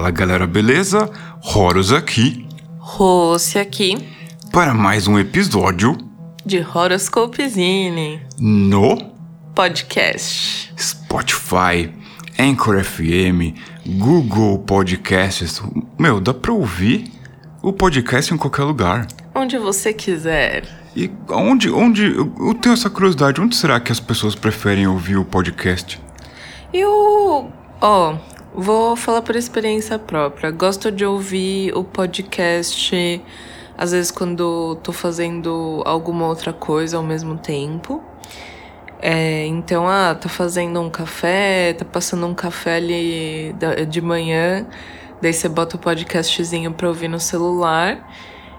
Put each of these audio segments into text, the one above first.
Fala galera, beleza? Horus aqui Rossi aqui para mais um episódio de Horoscopezine no podcast. Spotify, Anchor FM, Google Podcasts. Meu, dá pra ouvir o podcast em qualquer lugar. Onde você quiser. E onde, onde, eu tenho essa curiosidade, onde será que as pessoas preferem ouvir o podcast? Eu, ó, vou falar por experiência própria. Gosto de ouvir o podcast às vezes quando tô fazendo alguma outra coisa ao mesmo tempo. É, então, ah, tá fazendo um café, tá passando um café ali de manhã, daí você bota o podcastzinho pra ouvir no celular.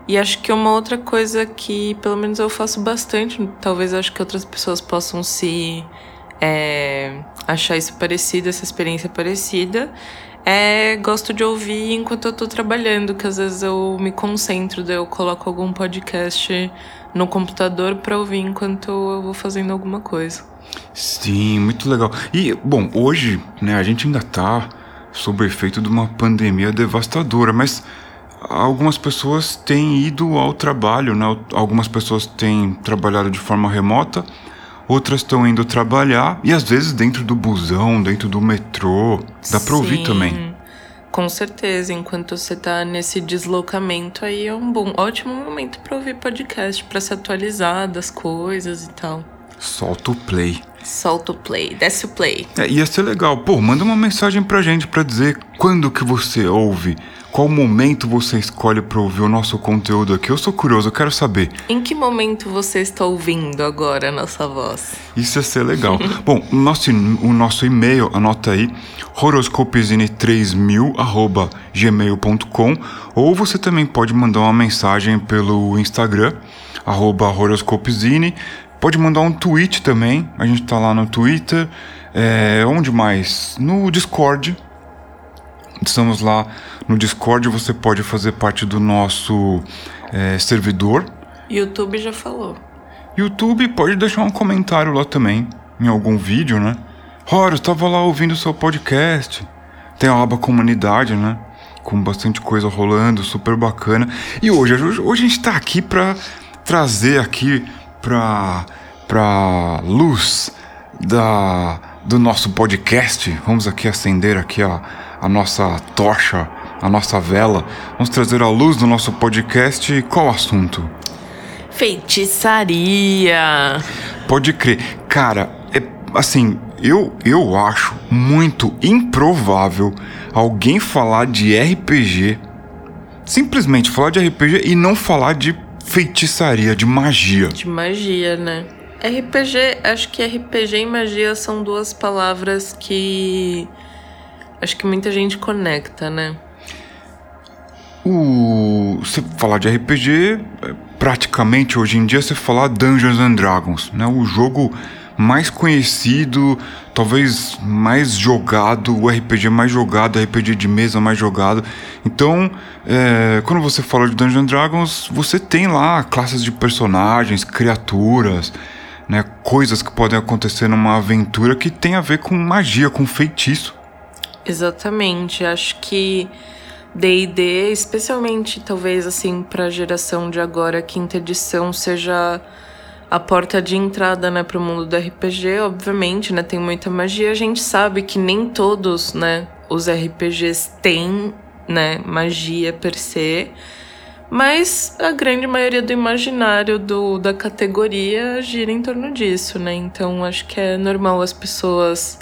E acho que uma outra coisa que, pelo menos eu faço bastante, talvez acho que outras pessoas possam se é, achar isso parecido, essa experiência parecida, é gosto de ouvir enquanto eu tô trabalhando, que às vezes eu me concentro, daí eu coloco algum podcast no computador para ouvir enquanto eu vou fazendo alguma coisa. Sim, muito legal. E, bom, hoje, né, a gente ainda tá sob o efeito de uma pandemia devastadora, mas algumas pessoas têm ido ao trabalho, né? Algumas pessoas têm trabalhado de forma remota, outras estão indo trabalhar e às vezes dentro do busão, dentro do metrô, dá para ouvir também. Com certeza, enquanto você tá nesse deslocamento aí é um bom, ótimo momento para ouvir podcast, para se atualizar das coisas e tal. Solta o play. Solta o play, desce o play. É, ia ser legal. Pô, manda uma mensagem pra gente pra dizer quando que você ouve qual momento você escolhe para ouvir o nosso conteúdo aqui? Eu sou curioso, eu quero saber. Em que momento você está ouvindo agora a nossa voz? Isso ia ser legal. Bom, o nosso, o nosso e-mail, anota aí, horoscopesine3000 gmail.com ou você também pode mandar uma mensagem pelo Instagram, arroba horoscopesine. Pode mandar um tweet também, a gente tá lá no Twitter. É, onde mais? No Discord, Estamos lá no Discord, você pode fazer parte do nosso é, servidor. YouTube já falou. YouTube pode deixar um comentário lá também, em algum vídeo, né? Ora, eu estava lá ouvindo o seu podcast. Tem a aba comunidade, né? Com bastante coisa rolando, super bacana. E hoje, hoje a gente está aqui para trazer aqui para para luz da do nosso podcast. Vamos aqui acender aqui a a nossa tocha, a nossa vela. Vamos trazer a luz do nosso podcast. Qual assunto? Feitiçaria. Pode crer. Cara, é assim, eu, eu acho muito improvável alguém falar de RPG, simplesmente falar de RPG e não falar de feitiçaria, de magia. De magia, né? RPG, acho que RPG e magia são duas palavras que Acho que muita gente conecta, né? O você falar de RPG, praticamente hoje em dia você falar Dungeons and Dragons, né? O jogo mais conhecido, talvez mais jogado, o RPG mais jogado, o RPG de mesa mais jogado. Então, é, quando você fala de Dungeons Dragons, você tem lá classes de personagens, criaturas, né, coisas que podem acontecer numa aventura que tem a ver com magia, com feitiço. Exatamente. Acho que D&D, especialmente talvez assim para a geração de agora, quinta edição seja a porta de entrada, né, para o mundo do RPG, obviamente, né, tem muita magia. A gente sabe que nem todos, né, os RPGs têm, né, magia per se, mas a grande maioria do imaginário do, da categoria gira em torno disso, né? Então acho que é normal as pessoas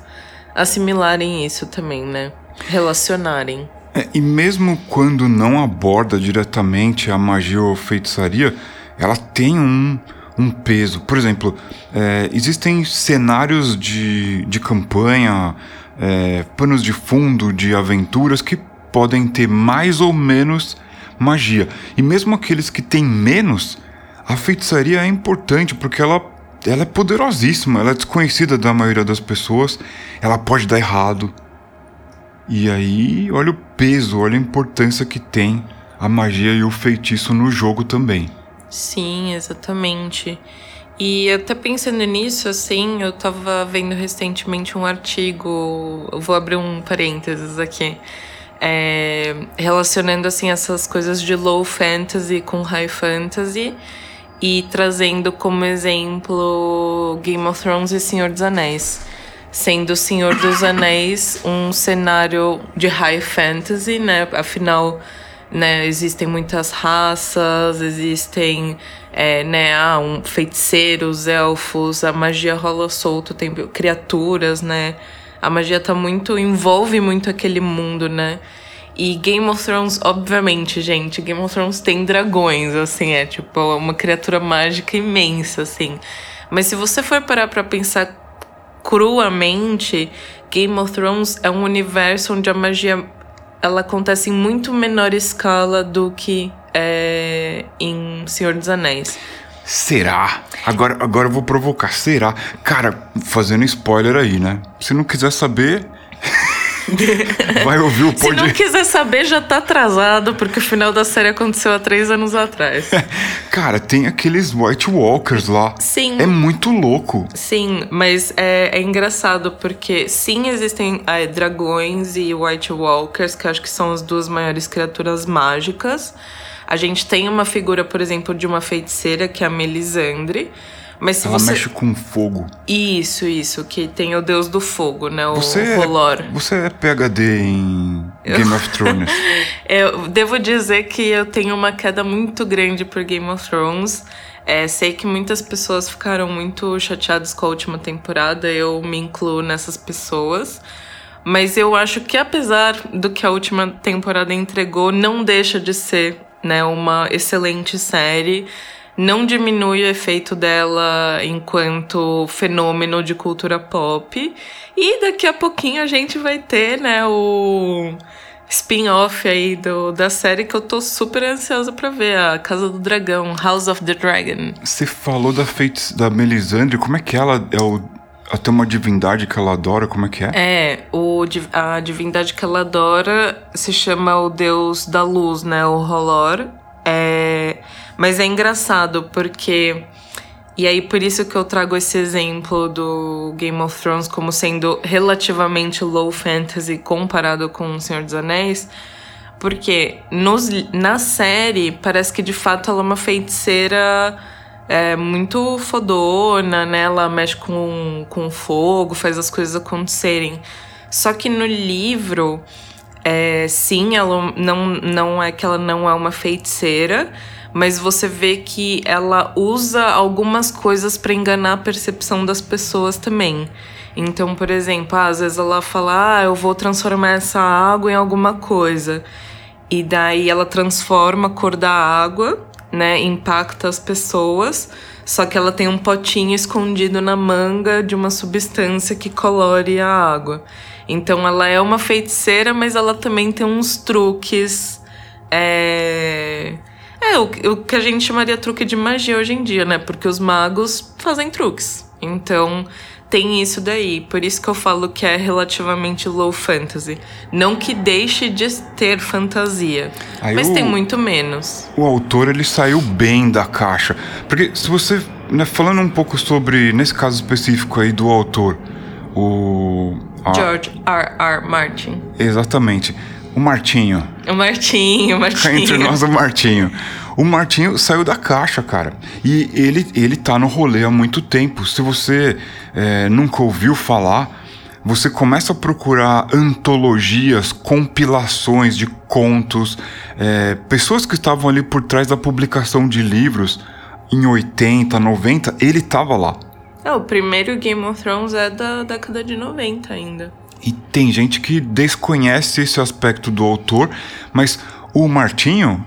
assimilarem isso também, né? Relacionarem. É, e mesmo quando não aborda diretamente a magia ou feitiçaria, ela tem um, um peso. Por exemplo, é, existem cenários de, de campanha, é, panos de fundo de aventuras que podem ter mais ou menos magia. E mesmo aqueles que têm menos, a feitiçaria é importante porque ela ela é poderosíssima, ela é desconhecida da maioria das pessoas, ela pode dar errado. E aí, olha o peso, olha a importância que tem a magia e o feitiço no jogo também. Sim, exatamente. E até pensando nisso, assim, eu tava vendo recentemente um artigo, vou abrir um parênteses aqui. é, relacionando assim essas coisas de low fantasy com high fantasy e trazendo como exemplo Game of Thrones e Senhor dos Anéis. Sendo Senhor dos Anéis um cenário de high fantasy, né? Afinal, né, existem muitas raças, existem é, né, ah, um, feiticeiros, elfos, a magia rola solto, tem criaturas, né? A magia tá muito. envolve muito aquele mundo, né? E Game of Thrones, obviamente, gente, Game of Thrones tem dragões, assim, é tipo uma criatura mágica imensa, assim. Mas se você for parar pra pensar cruamente, Game of Thrones é um universo onde a magia ela acontece em muito menor escala do que é, em Senhor dos Anéis. Será? Agora, agora eu vou provocar. Será? Cara, fazendo spoiler aí, né? Se não quiser saber. Vai ouvir o podcast. Se não quiser saber, já tá atrasado, porque o final da série aconteceu há três anos atrás. Cara, tem aqueles White Walkers lá. Sim. É muito louco. Sim, mas é, é engraçado porque sim, existem é, dragões e White Walkers, que acho que são as duas maiores criaturas mágicas. A gente tem uma figura, por exemplo, de uma feiticeira, que é a Melisandre. Mas se Ela você... mexe com fogo. Isso, isso, que tem o deus do fogo, né? O você Rolor. É, você é PHD em Game of Thrones. eu devo dizer que eu tenho uma queda muito grande por Game of Thrones. É, sei que muitas pessoas ficaram muito chateadas com a última temporada, eu me incluo nessas pessoas. Mas eu acho que apesar do que a última temporada entregou, não deixa de ser né, uma excelente série. Não diminui o efeito dela enquanto fenômeno de cultura pop. E daqui a pouquinho a gente vai ter, né, o spin-off aí do, da série que eu tô super ansiosa para ver, a Casa do Dragão, House of the Dragon. Você falou da feita da Melisandre, como é que ela é o tem uma divindade que ela adora, como é que é? É, o, a divindade que ela adora se chama o deus da luz, né? O Rolor. É, mas é engraçado porque. E aí, por isso que eu trago esse exemplo do Game of Thrones como sendo relativamente low fantasy comparado com O Senhor dos Anéis. Porque nos, na série, parece que de fato ela é uma feiticeira é muito fodona, né? Ela mexe com, com fogo, faz as coisas acontecerem. Só que no livro, é, sim, ela não, não é que ela não é uma feiticeira, mas você vê que ela usa algumas coisas para enganar a percepção das pessoas também. Então, por exemplo, ah, às vezes ela fala, ah, eu vou transformar essa água em alguma coisa. E daí ela transforma a cor da água né, impacta as pessoas, só que ela tem um potinho escondido na manga de uma substância que colore a água. Então ela é uma feiticeira, mas ela também tem uns truques. É, é o, o que a gente chamaria truque de magia hoje em dia, né? Porque os magos fazem truques. Então tem isso daí. Por isso que eu falo que é relativamente low fantasy. Não que deixe de ter fantasia, Aí mas o, tem muito menos. O autor ele saiu bem da caixa. Porque se você, né, falando um pouco sobre nesse caso específico aí do autor, o a, George R. R. Martin. Exatamente. O Martinho. O Martinho, o Martinho. Entre nós, o Martinho. O Martinho saiu da caixa, cara. E ele, ele tá no rolê há muito tempo. Se você é, nunca ouviu falar, você começa a procurar antologias, compilações de contos, é, pessoas que estavam ali por trás da publicação de livros em 80, 90, ele tava lá. É, o primeiro Game of Thrones é da década de 90 ainda. E tem gente que desconhece esse aspecto do autor, mas o Martinho,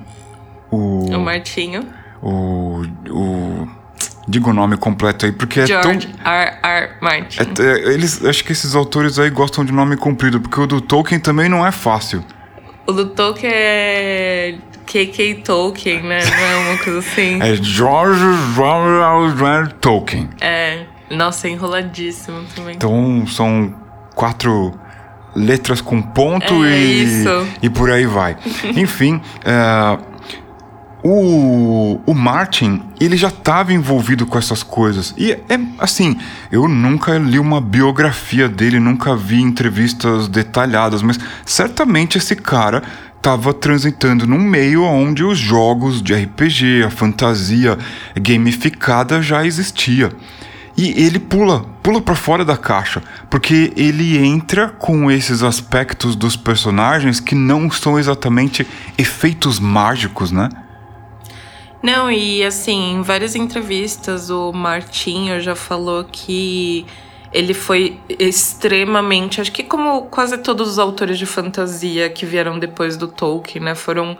o. O Martinho. O. o diga o nome completo aí, porque George é tão. R. R. Martin. É, é, eles, acho que esses autores aí gostam de nome comprido, porque o do Tolkien também não é fácil. O do Tolkien é. K.K. Tolkien, né? Não é uma coisa assim. é George R. Tolkien. É. Nossa, é enroladíssimo também. Então são quatro letras com ponto é e, isso. e por aí vai. Enfim, uh, o, o Martin, ele já estava envolvido com essas coisas. E é assim, eu nunca li uma biografia dele, nunca vi entrevistas detalhadas, mas certamente esse cara estava transitando num meio onde os jogos de RPG, a fantasia gamificada já existia. E ele pula, pula para fora da caixa, porque ele entra com esses aspectos dos personagens que não são exatamente efeitos mágicos, né? Não, e assim, em várias entrevistas o Martinho já falou que ele foi extremamente, acho que como quase todos os autores de fantasia que vieram depois do Tolkien, né, foram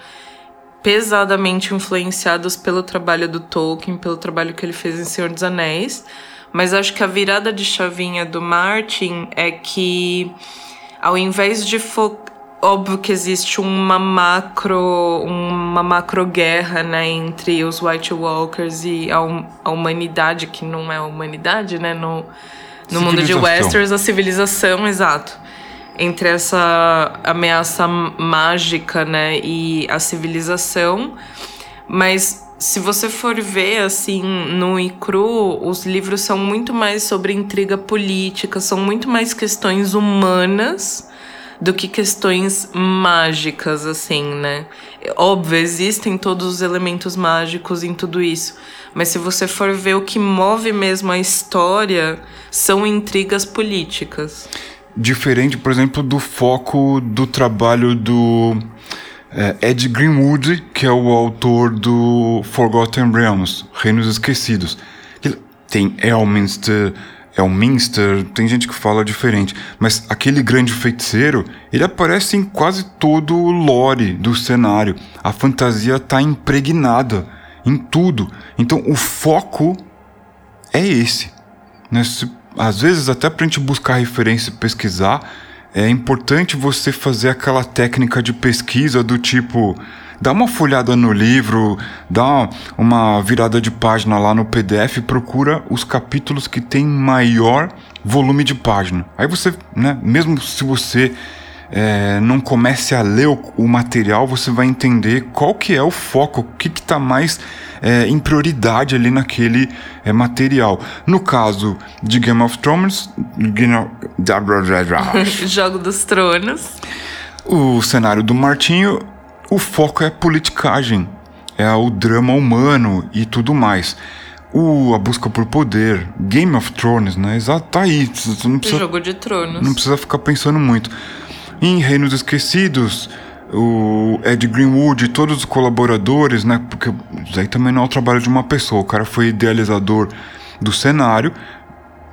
pesadamente influenciados pelo trabalho do Tolkien, pelo trabalho que ele fez em Senhor dos Anéis. Mas acho que a virada de chavinha do Martin é que ao invés de focar óbvio que existe uma macro uma macro guerra né entre os White Walkers e a, a humanidade que não é a humanidade né no, no mundo de Westeros a civilização exato. Entre essa ameaça mágica né e a civilização. Mas se você for ver assim no e os livros são muito mais sobre intriga política, são muito mais questões humanas do que questões mágicas, assim, né? Óbvio, existem todos os elementos mágicos em tudo isso. Mas se você for ver o que move mesmo a história, são intrigas políticas. Diferente, por exemplo, do foco do trabalho do é, Ed Greenwood, que é o autor do Forgotten Realms, Reinos Esquecidos. Tem Elminster, Elminster, tem gente que fala diferente, mas aquele grande feiticeiro, ele aparece em quase todo o lore do cenário. A fantasia está impregnada em tudo. Então o foco é esse. Né? Às vezes, até para a gente buscar referência e pesquisar, é importante você fazer aquela técnica de pesquisa do tipo dá uma folhada no livro, dá uma virada de página lá no PDF, procura os capítulos que tem maior volume de página. Aí você, né, mesmo se você é, não comece a ler o, o, material, você vai entender qual que é o foco, o que está mais é, em prioridade ali naquele é, material. No caso de Game of Thrones, Jogo dos Tronos. O cenário do Martinho o foco é politicagem, é o drama humano e tudo mais. O, a busca por poder, Game of Thrones, né? Exato, tá aí. Não precisa, Jogo de Tronos. Não precisa ficar pensando muito. Em Reinos Esquecidos, o Ed Greenwood e todos os colaboradores, né? Porque isso aí também não é o trabalho de uma pessoa. O cara foi idealizador do cenário,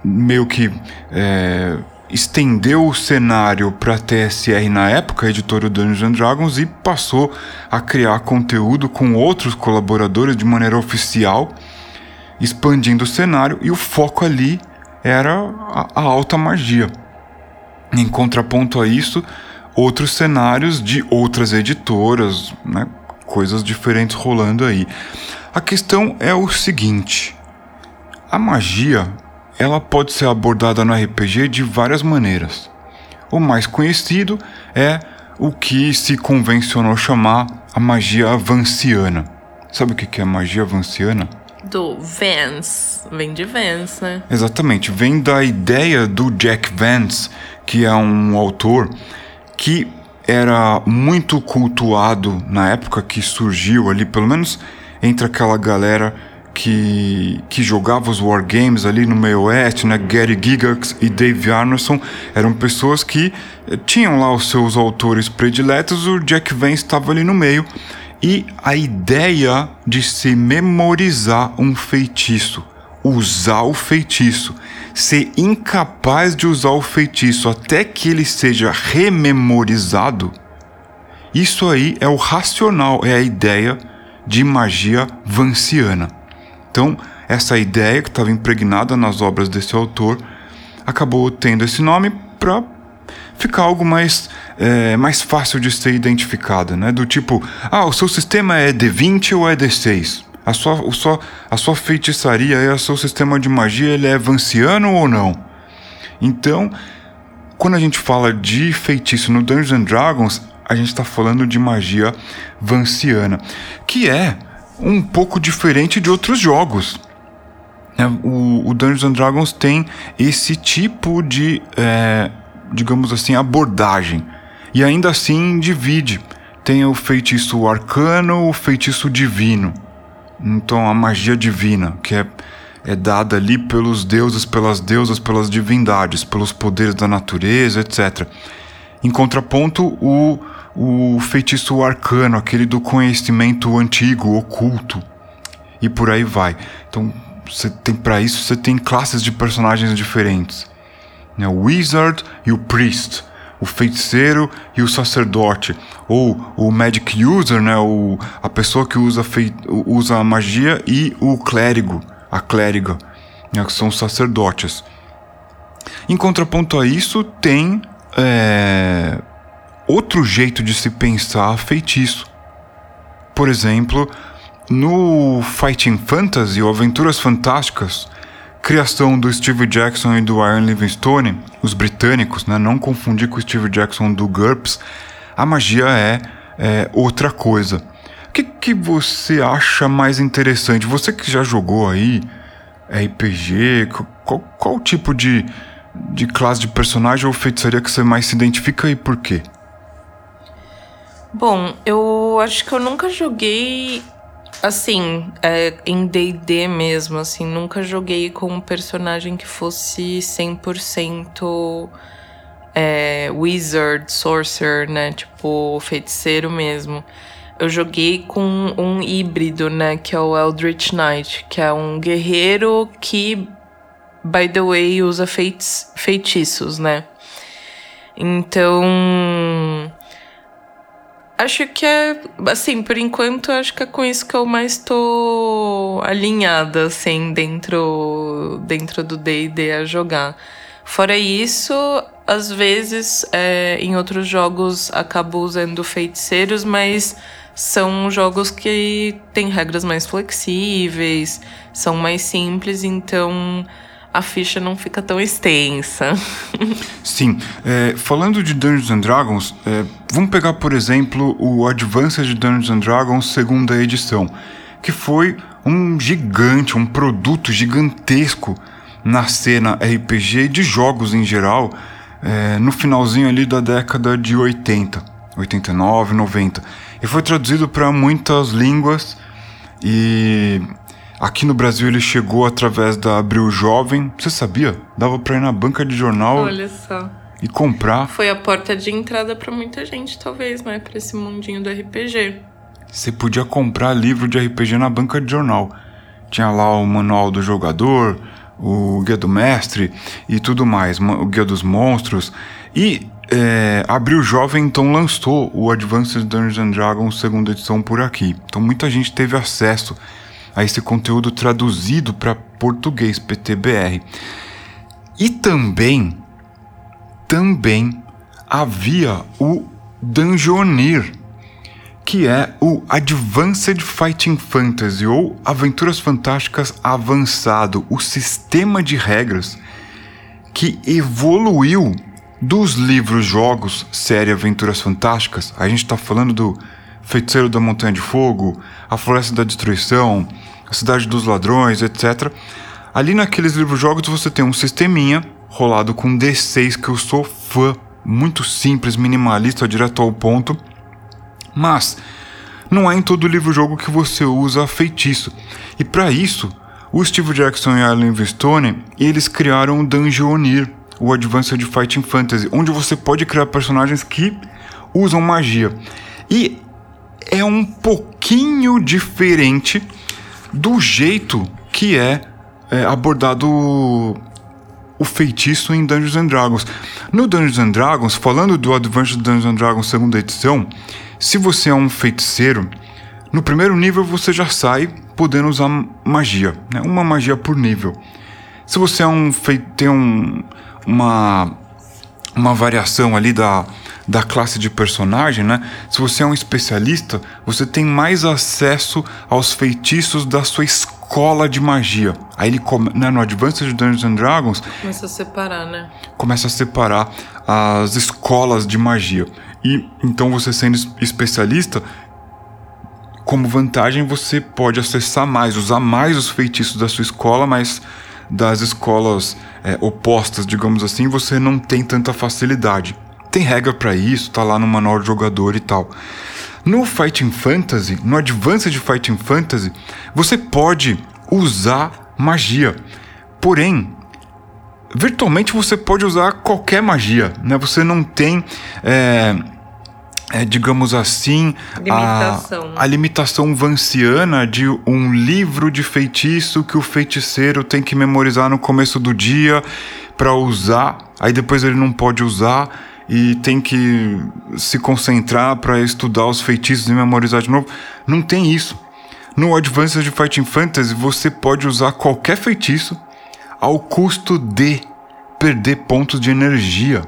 meio que é, estendeu o cenário para a TSR na época, editora Dungeons Dragons, e passou a criar conteúdo com outros colaboradores de maneira oficial, expandindo o cenário, e o foco ali era a, a alta magia. Em contraponto a isso, outros cenários de outras editoras, né, coisas diferentes rolando aí. A questão é o seguinte: a magia ela pode ser abordada no RPG de várias maneiras. O mais conhecido é o que se convencionou chamar a magia vanciana. Sabe o que é magia vanciana? Do Vance. Vem de Vance, né? Exatamente. Vem da ideia do Jack Vance, que é um autor que era muito cultuado na época que surgiu ali, pelo menos entre aquela galera que, que jogava os wargames ali no meio oeste, né? Gary Gygax e Dave Arneson eram pessoas que eh, tinham lá os seus autores prediletos, o Jack Vance estava ali no meio. E a ideia de se memorizar um feitiço, usar o feitiço, ser incapaz de usar o feitiço até que ele seja rememorizado, isso aí é o racional, é a ideia de magia vanciana. Então, essa ideia que estava impregnada nas obras desse autor acabou tendo esse nome para ficar algo mais, é, mais fácil de ser identificada, né? Do tipo, ah, o seu sistema é D20 ou é D6? A sua, o sua, a sua feitiçaria e o seu sistema de magia ele é vanciano ou não? Então, quando a gente fala de feitiço no Dungeons and Dragons, a gente está falando de magia vanciana, que é um pouco diferente de outros jogos. É, o, o Dungeons and Dragons tem esse tipo de, é, digamos assim, abordagem. E ainda assim divide. Tem o feitiço arcano, o feitiço divino. Então a magia divina, que é, é dada ali pelos deuses, pelas deusas, pelas divindades, pelos poderes da natureza, etc. Em contraponto, o, o feitiço arcano, aquele do conhecimento antigo, oculto. E por aí vai. Então, você tem para isso você tem classes de personagens diferentes. Né? O Wizard e o Priest o feiticeiro e o sacerdote, ou o magic user, né, o, a pessoa que usa, fei, usa a magia, e o clérigo, a clériga, né, que são os sacerdotes. Em contraponto a isso, tem é, outro jeito de se pensar feitiço. Por exemplo, no Fighting Fantasy ou Aventuras Fantásticas, criação do Steve Jackson e do Ian Livingstone, os britânicos, né? não confundir com o Steve Jackson do GURPS, a magia é, é outra coisa. O que, que você acha mais interessante? Você que já jogou aí RPG, qual, qual tipo de, de classe de personagem ou feitiçaria que você mais se identifica e por quê? Bom, eu acho que eu nunca joguei Assim, é, em D&D mesmo, assim, nunca joguei com um personagem que fosse 100% é, wizard, sorcerer, né? Tipo, feiticeiro mesmo. Eu joguei com um híbrido, né? Que é o Eldritch Knight, que é um guerreiro que, by the way, usa feitiços, né? Então Acho que é, assim, por enquanto, acho que é com isso que eu mais tô alinhada, assim, dentro, dentro do D&D a jogar. Fora isso, às vezes, é, em outros jogos, acabo usando feiticeiros, mas são jogos que têm regras mais flexíveis, são mais simples, então a ficha não fica tão extensa. Sim. É, falando de Dungeons and Dragons, é, vamos pegar, por exemplo, o Advanced Dungeons and Dragons segunda edição, que foi um gigante, um produto gigantesco na cena RPG de jogos em geral, é, no finalzinho ali da década de 80, 89, 90. E foi traduzido para muitas línguas e Aqui no Brasil ele chegou através da Abril Jovem. Você sabia? Dava pra ir na banca de jornal. Olha só. E comprar. Foi a porta de entrada para muita gente, talvez, né? Pra esse mundinho do RPG. Você podia comprar livro de RPG na banca de jornal. Tinha lá o manual do jogador, o guia do mestre e tudo mais, o guia dos monstros. E é, Abril Jovem então lançou o Advanced Dungeons and Dragons segunda edição por aqui. Então muita gente teve acesso a esse conteúdo traduzido para português PTBR. E também, também havia o Dungeoneer, que é o Advanced Fighting Fantasy ou Aventuras Fantásticas Avançado, o sistema de regras que evoluiu dos livros jogos série Aventuras Fantásticas. A gente está falando do Feiticeiro da Montanha de Fogo, A Floresta da Destruição, a Cidade dos Ladrões, etc. Ali naqueles livros-jogos você tem um sisteminha rolado com D6 que eu sou fã, muito simples, minimalista, direto ao ponto. Mas não é em todo livro-jogo que você usa feitiço. E para isso, o Steve Jackson e a Alan Vistone, eles criaram o Dungeoneer, o Advanced Fighting Fantasy, onde você pode criar personagens que usam magia. E é um pouquinho diferente do jeito que é, é abordado o feitiço em Dungeons and Dragons. No Dungeons and Dragons, falando do Advanced Dungeons and Dragons segunda edição, se você é um feiticeiro, no primeiro nível você já sai podendo usar magia, né? uma magia por nível. Se você é um tem um, uma uma variação ali da da classe de personagem, né? Se você é um especialista, você tem mais acesso aos feitiços da sua escola de magia. Aí ele come, né, no Advanced Dungeons and Dragons começa a separar, né? Começa a separar as escolas de magia. E então você sendo especialista, como vantagem, você pode acessar mais, usar mais os feitiços da sua escola, mas das escolas é, opostas, digamos assim, você não tem tanta facilidade. Tem regra para isso, tá lá no manual de jogador e tal. No Fighting Fantasy, no Advanced Fighting Fantasy, você pode usar magia. Porém, virtualmente você pode usar qualquer magia, né? Você não tem, é, é, digamos assim, limitação. A, a limitação vanciana de um livro de feitiço que o feiticeiro tem que memorizar no começo do dia para usar, aí depois ele não pode usar e tem que se concentrar para estudar os feitiços e memorizar de novo. Não tem isso. No Advanced Fighting Fantasy você pode usar qualquer feitiço ao custo de perder pontos de energia.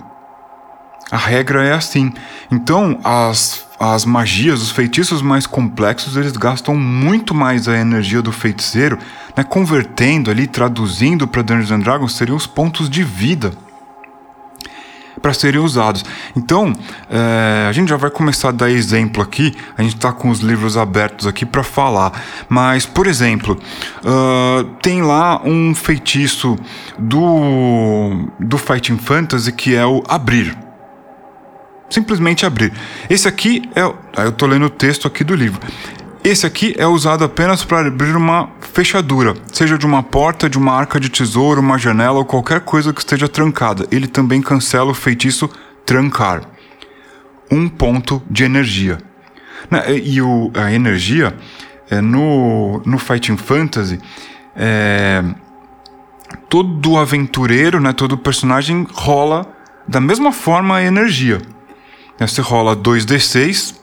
A regra é assim. Então, as, as magias, os feitiços mais complexos, eles gastam muito mais a energia do feiticeiro, né? convertendo ali, traduzindo para Dungeons and Dragons, seriam os pontos de vida para serem usados. Então, é, a gente já vai começar a dar exemplo aqui. A gente está com os livros abertos aqui para falar. Mas, por exemplo, uh, tem lá um feitiço do, do Fighting Fantasy que é o abrir. Simplesmente abrir. Esse aqui é. Eu estou lendo o texto aqui do livro. Esse aqui é usado apenas para abrir uma fechadura, seja de uma porta, de uma arca de tesouro, uma janela ou qualquer coisa que esteja trancada. Ele também cancela o feitiço trancar. Um ponto de energia. Né, e o, a energia é, no, no Fighting Fantasy é, todo aventureiro, né, todo personagem rola da mesma forma a energia. Você rola 2d6,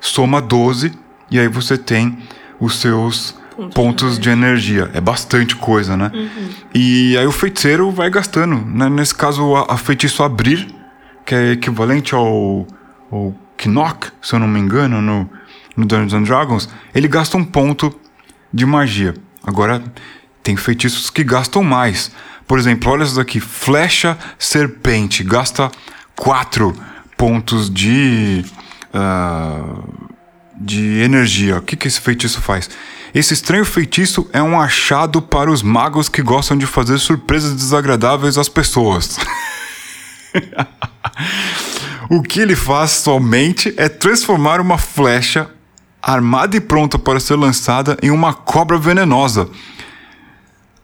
soma 12 e aí você tem os seus pontos, pontos de, energia. de, energia. É bastante coisa, né? Uhum. E aí o feiticeiro vai gastando. Né? Nesse caso, a, a, feitiço abrir, que é equivalente ao, ao Knock, se eu não me engano, no, no Dungeons and Dragons, ele gasta um ponto de magia. Agora, tem feitiços que gastam mais. Por exemplo, olha isso daqui: Flecha Serpente. Gasta 4 pontos de. Uh, de energia. O que, que esse feitiço faz? Esse estranho feitiço é um achado para os magos que gostam de fazer surpresas desagradáveis às pessoas. o que ele faz somente é transformar uma flecha armada e pronta para ser lançada em uma cobra venenosa.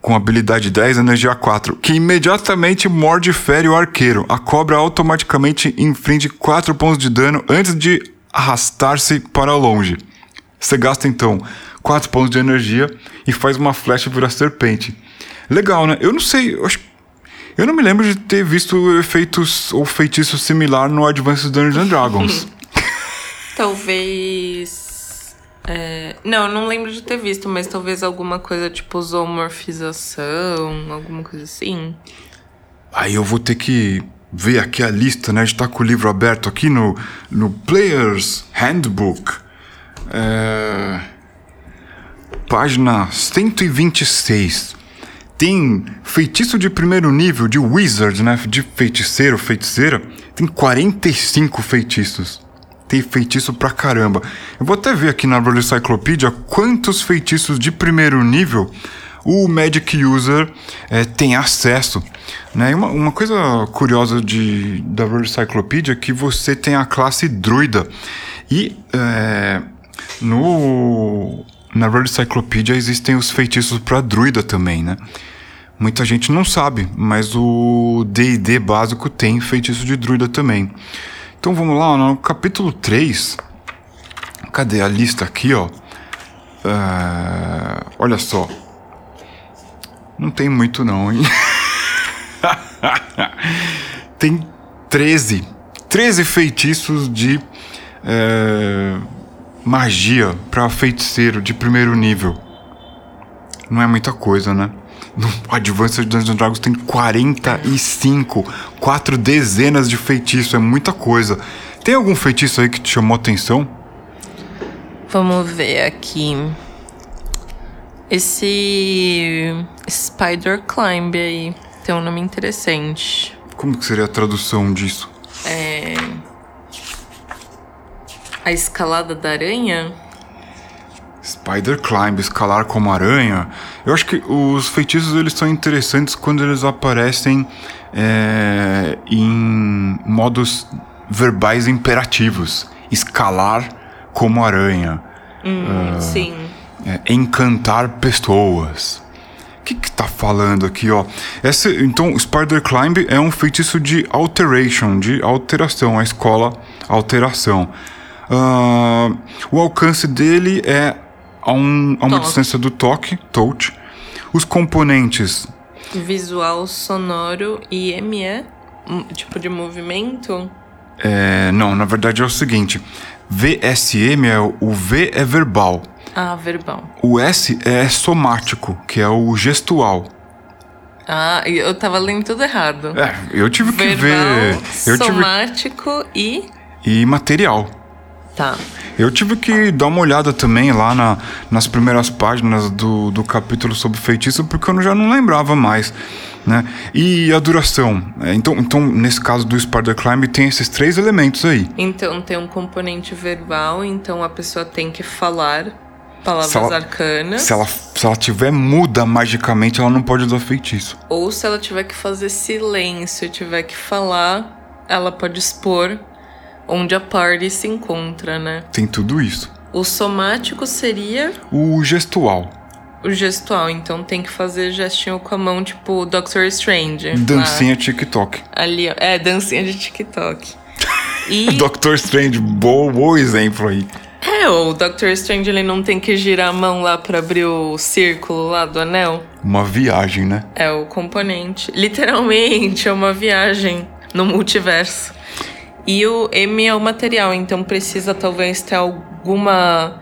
Com habilidade 10, energia 4, que imediatamente morde e fere o arqueiro. A cobra automaticamente inflige 4 pontos de dano antes de arrastar-se para longe. Você gasta então 4 pontos de energia e faz uma flecha virar serpente. Legal, né? Eu não sei, eu, acho, eu não me lembro de ter visto efeitos ou feitiço similar no Advanced Dungeons and Dragons. talvez. É, não, eu não lembro de ter visto, mas talvez alguma coisa tipo zoomorfização, alguma coisa assim. Aí eu vou ter que ver aqui a lista, né? A gente tá com o livro aberto aqui no, no Player's Handbook. É... Página 126. Tem feitiço de primeiro nível, de wizard, né? De feiticeiro, feiticeira. Tem 45 feitiços. Tem feitiço pra caramba. Eu vou até ver aqui na Roll Encyclopedia quantos feitiços de primeiro nível o Magic User é, tem acesso. Né? Uma, uma coisa curiosa de, da World Encyclopedia é que você tem a classe druida. E é, no, na World Encyclopedia existem os feitiços para druida também, né? Muita gente não sabe, mas o D&D básico tem feitiço de druida também. Então vamos lá, no capítulo 3... Cadê a lista aqui, ó? Uh, olha só. Não tem muito não, hein? tem 13. 13 feitiços de é, magia para feiticeiro de primeiro nível. Não é muita coisa, né? No Advanced Dungeons Dragons tem 45. Quatro dezenas de feitiços. É muita coisa. Tem algum feitiço aí que te chamou atenção? Vamos ver aqui. Esse Spider Climb aí tem um nome interessante. Como que seria a tradução disso? É. A escalada da aranha? Spider Climb, escalar como aranha. Eu acho que os feitiços eles são interessantes quando eles aparecem é, em modos verbais imperativos. Escalar como aranha. Hum, uh, sim. É, encantar pessoas. O que que tá falando aqui, ó? Essa, então, Spider Climb é um feitiço de alteration, de alteração, a escola alteração. Uh, o alcance dele é a, um, a uma toque. distância do toque, touch. Os componentes. Visual, sonoro e ME? Tipo de movimento? É, não, na verdade é o seguinte: VSM é o V é verbal. Ah, verbal. O S é somático, que é o gestual. Ah, eu tava lendo tudo errado. É, eu tive verbal, que ver. Eu somático tive... e. E material. Tá. Eu tive que dar uma olhada também lá na, nas primeiras páginas do, do capítulo sobre feitiço, porque eu já não lembrava mais. Né? E a duração. É, então, então, nesse caso do Spider Climb, tem esses três elementos aí. Então, tem um componente verbal, então a pessoa tem que falar palavras se ela, arcanas. Se ela, se ela tiver muda magicamente, ela não pode usar feitiço. Ou se ela tiver que fazer silêncio, tiver que falar, ela pode expor onde a party se encontra, né? Tem tudo isso. O somático seria. O gestual. O gestual, então tem que fazer gestinho com a mão, tipo Doctor Strange. Dancinha lá. TikTok. Ali, ó. É, dancinha de TikTok. E... Doctor Strange, bom, bom exemplo aí. É, o Doctor Strange ele não tem que girar a mão lá para abrir o círculo lá do anel. Uma viagem, né? É o componente. Literalmente, é uma viagem no multiverso. E o M é o material, então precisa talvez ter alguma.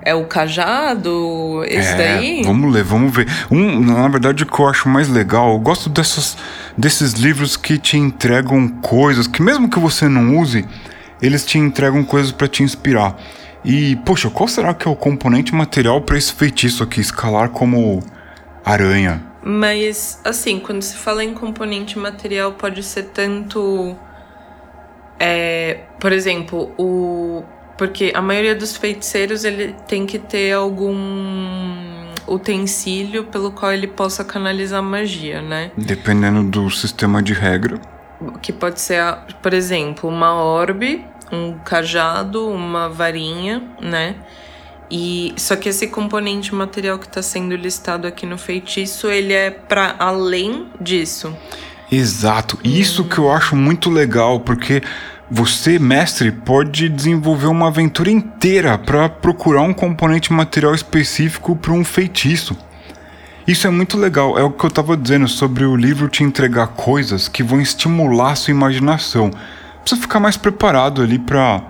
É o cajado? Esse é, daí? Vamos ler, vamos ver. Um, na verdade, o que eu acho mais legal, eu gosto dessas, desses livros que te entregam coisas que, mesmo que você não use, eles te entregam coisas para te inspirar. E, poxa, qual será que é o componente material para esse feitiço aqui, escalar como aranha? Mas, assim, quando se fala em componente material, pode ser tanto é, por exemplo, o porque a maioria dos feiticeiros ele tem que ter algum utensílio pelo qual ele possa canalizar magia, né? Dependendo do sistema de regra. Que pode ser, por exemplo, uma orbe, um cajado, uma varinha, né? E só que esse componente material que está sendo listado aqui no feitiço, ele é para além disso. Exato. Isso que eu acho muito legal, porque você, mestre, pode desenvolver uma aventura inteira para procurar um componente material específico para um feitiço. Isso é muito legal, é o que eu estava dizendo sobre o livro te entregar coisas que vão estimular a sua imaginação. Precisa ficar mais preparado ali para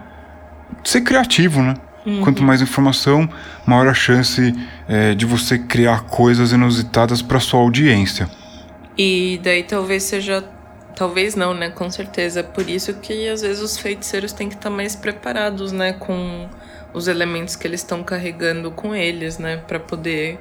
ser criativo, né? Uhum. Quanto mais informação, maior a chance é, de você criar coisas inusitadas para sua audiência. E daí talvez seja. Talvez não, né? Com certeza. Por isso que às vezes os feiticeiros têm que estar mais preparados, né? Com os elementos que eles estão carregando com eles, né? Para poder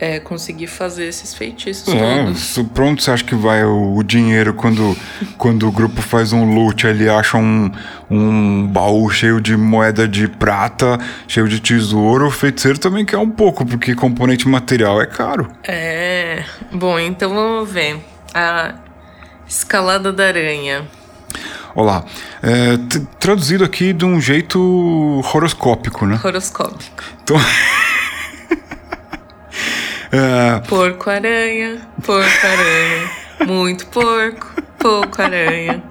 é, conseguir fazer esses feitiços é, todos. Pronto, você acha que vai o, o, dinheiro quando, quando o grupo faz um loot, ele acha um, um baú cheio de moeda de prata, cheio de tesouro, o feiticeiro também quer um pouco, porque componente material é caro. É. Bom, então vamos ver. A escalada da aranha. Olá. É, traduzido aqui de um jeito horoscópico, né? Horoscópico. Então. é... Porco-aranha, porco-aranha. Muito porco, pouco-aranha.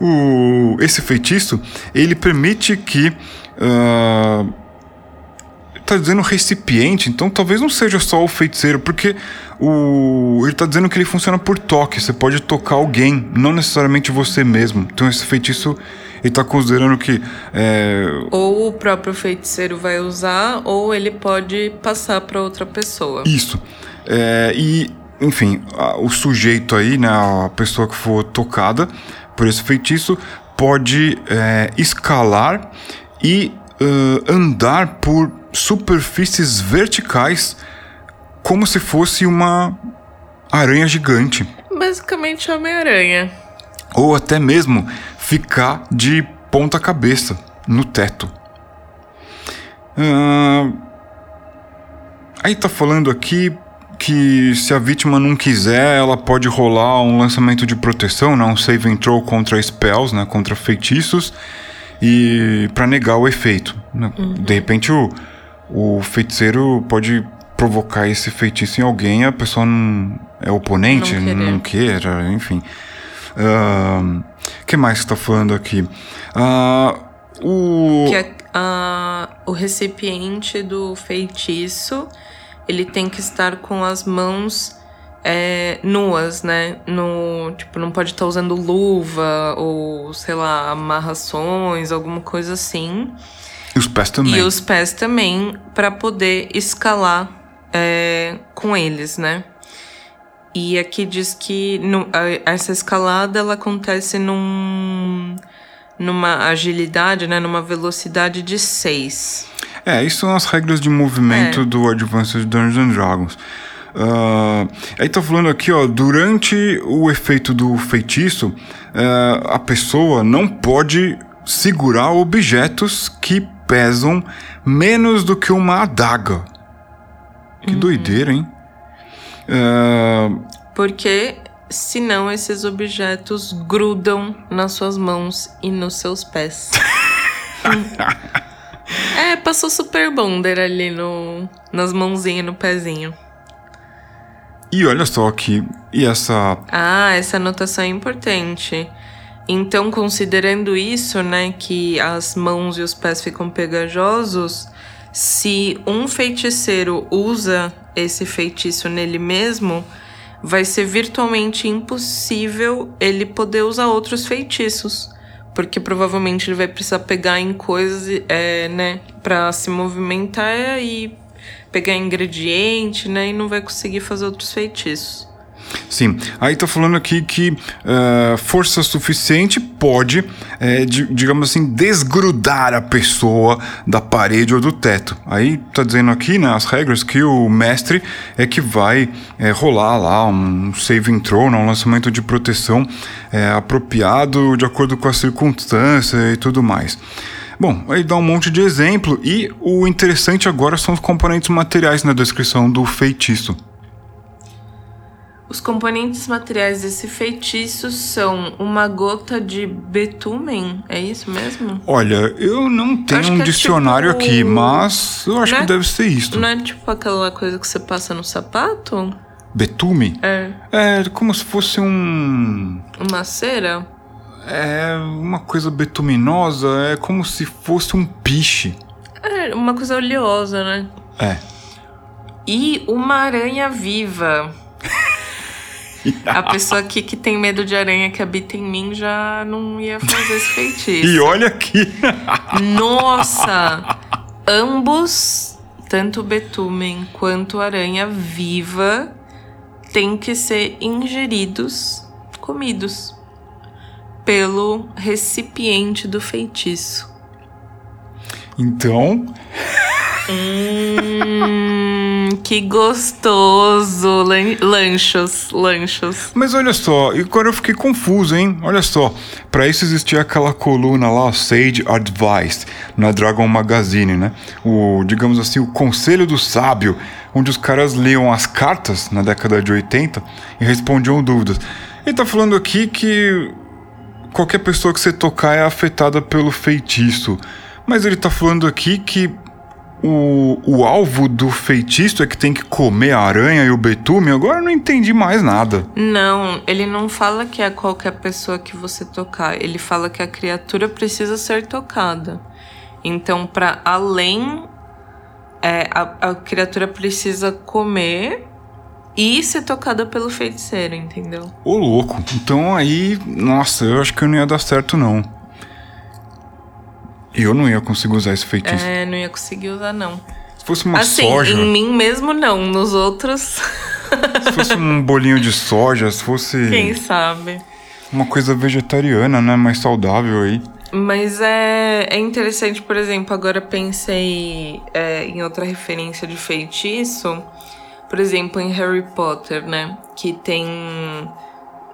O, esse feitiço, ele permite que. Uh, tá dizendo recipiente, então talvez não seja só o feiticeiro, porque o ele tá dizendo que ele funciona por toque, você pode tocar alguém, não necessariamente você mesmo. Então esse feitiço ele tá considerando que é... ou o próprio feiticeiro vai usar ou ele pode passar para outra pessoa. Isso. É, e enfim, o sujeito aí, né, a pessoa que for tocada por esse feitiço pode é, escalar e uh, andar por superfícies verticais como se fosse uma aranha gigante. Basicamente Homem-Aranha. Ou até mesmo ficar de ponta cabeça no teto. Uh, Aí tá falando aqui que se a vítima não quiser, ela pode rolar um lançamento de proteção, né? um save and throw contra spells, né? contra feitiços, e para negar o efeito. Né? Uhum. De repente o, o feiticeiro pode provocar esse feitiço em alguém, a pessoa não é oponente, não, não queira, enfim. O uh, que mais está falando aqui? Uh, o... Que uh, o recipiente do feitiço ele tem que estar com as mãos é, nuas, né? No, tipo, não pode estar usando luva ou, sei lá, amarrações, alguma coisa assim. E os pés também. E os pés também, para poder escalar é, com eles, né? E aqui diz que no, a, essa escalada ela acontece num, numa agilidade, né? Numa velocidade de 6. É, isso são as regras de movimento é. do Advanced Dungeons and Dragons. Uh, aí tá falando aqui, ó, durante o efeito do feitiço, uh, a pessoa não pode segurar objetos que pesam menos do que uma adaga. Que uhum. doideira, hein? Uh, Porque senão esses objetos grudam nas suas mãos e nos seus pés. É, passou super bonder ali no, nas mãozinhas, no pezinho. E olha só aqui, e essa. Ah, essa anotação é importante. Então, considerando isso, né, que as mãos e os pés ficam pegajosos, se um feiticeiro usa esse feitiço nele mesmo, vai ser virtualmente impossível ele poder usar outros feitiços porque provavelmente ele vai precisar pegar em coisas, é, né, para se movimentar e pegar ingrediente, né, e não vai conseguir fazer outros feitiços. Sim, aí tá falando aqui que uh, força suficiente pode, é, de, digamos assim, desgrudar a pessoa da parede ou do teto. Aí tá dizendo aqui, né, as regras, que o mestre é que vai é, rolar lá um saving throw, né, um lançamento de proteção é, apropriado de acordo com a circunstância e tudo mais. Bom, aí dá um monte de exemplo e o interessante agora são os componentes materiais na descrição do feitiço. Os componentes materiais desse feitiço são uma gota de betumen, é isso mesmo? Olha, eu não tenho um é dicionário tipo... aqui, mas eu acho não que é, deve ser isso. Não é tipo aquela coisa que você passa no sapato? Betume? É. É como se fosse um. Uma cera? É uma coisa betuminosa, é como se fosse um piche. É, uma coisa oleosa, né? É. E uma aranha viva. A pessoa aqui que tem medo de aranha que habita em mim já não ia fazer esse feitiço. E olha aqui! Nossa! Ambos, tanto o betumen quanto a aranha viva, têm que ser ingeridos, comidos, pelo recipiente do feitiço. Então. Hum, que gostoso. Lanchos, lanchos. Mas olha só, agora eu fiquei confuso, hein? Olha só, para isso existia aquela coluna lá, Sage Advice, na Dragon Magazine, né? O, digamos assim, o Conselho do Sábio, onde os caras liam as cartas na década de 80 e respondiam dúvidas. Ele tá falando aqui que qualquer pessoa que você tocar é afetada pelo feitiço. Mas ele tá falando aqui que o, o alvo do feitiço é que tem que comer a aranha e o betume? Agora eu não entendi mais nada. Não, ele não fala que é qualquer pessoa que você tocar. Ele fala que a criatura precisa ser tocada. Então, para além. É, a, a criatura precisa comer e ser tocada pelo feiticeiro, entendeu? Ô, louco. Então aí, nossa, eu acho que eu não ia dar certo, não. Eu não ia conseguir usar esse feitiço. É, não ia conseguir usar, não. Se fosse uma assim, soja. Em mim mesmo, não. Nos outros. se fosse um bolinho de soja, se fosse. Quem sabe? Uma coisa vegetariana, né? Mais saudável aí. Mas é, é interessante, por exemplo, agora pensei é, em outra referência de feitiço. Por exemplo, em Harry Potter, né? Que tem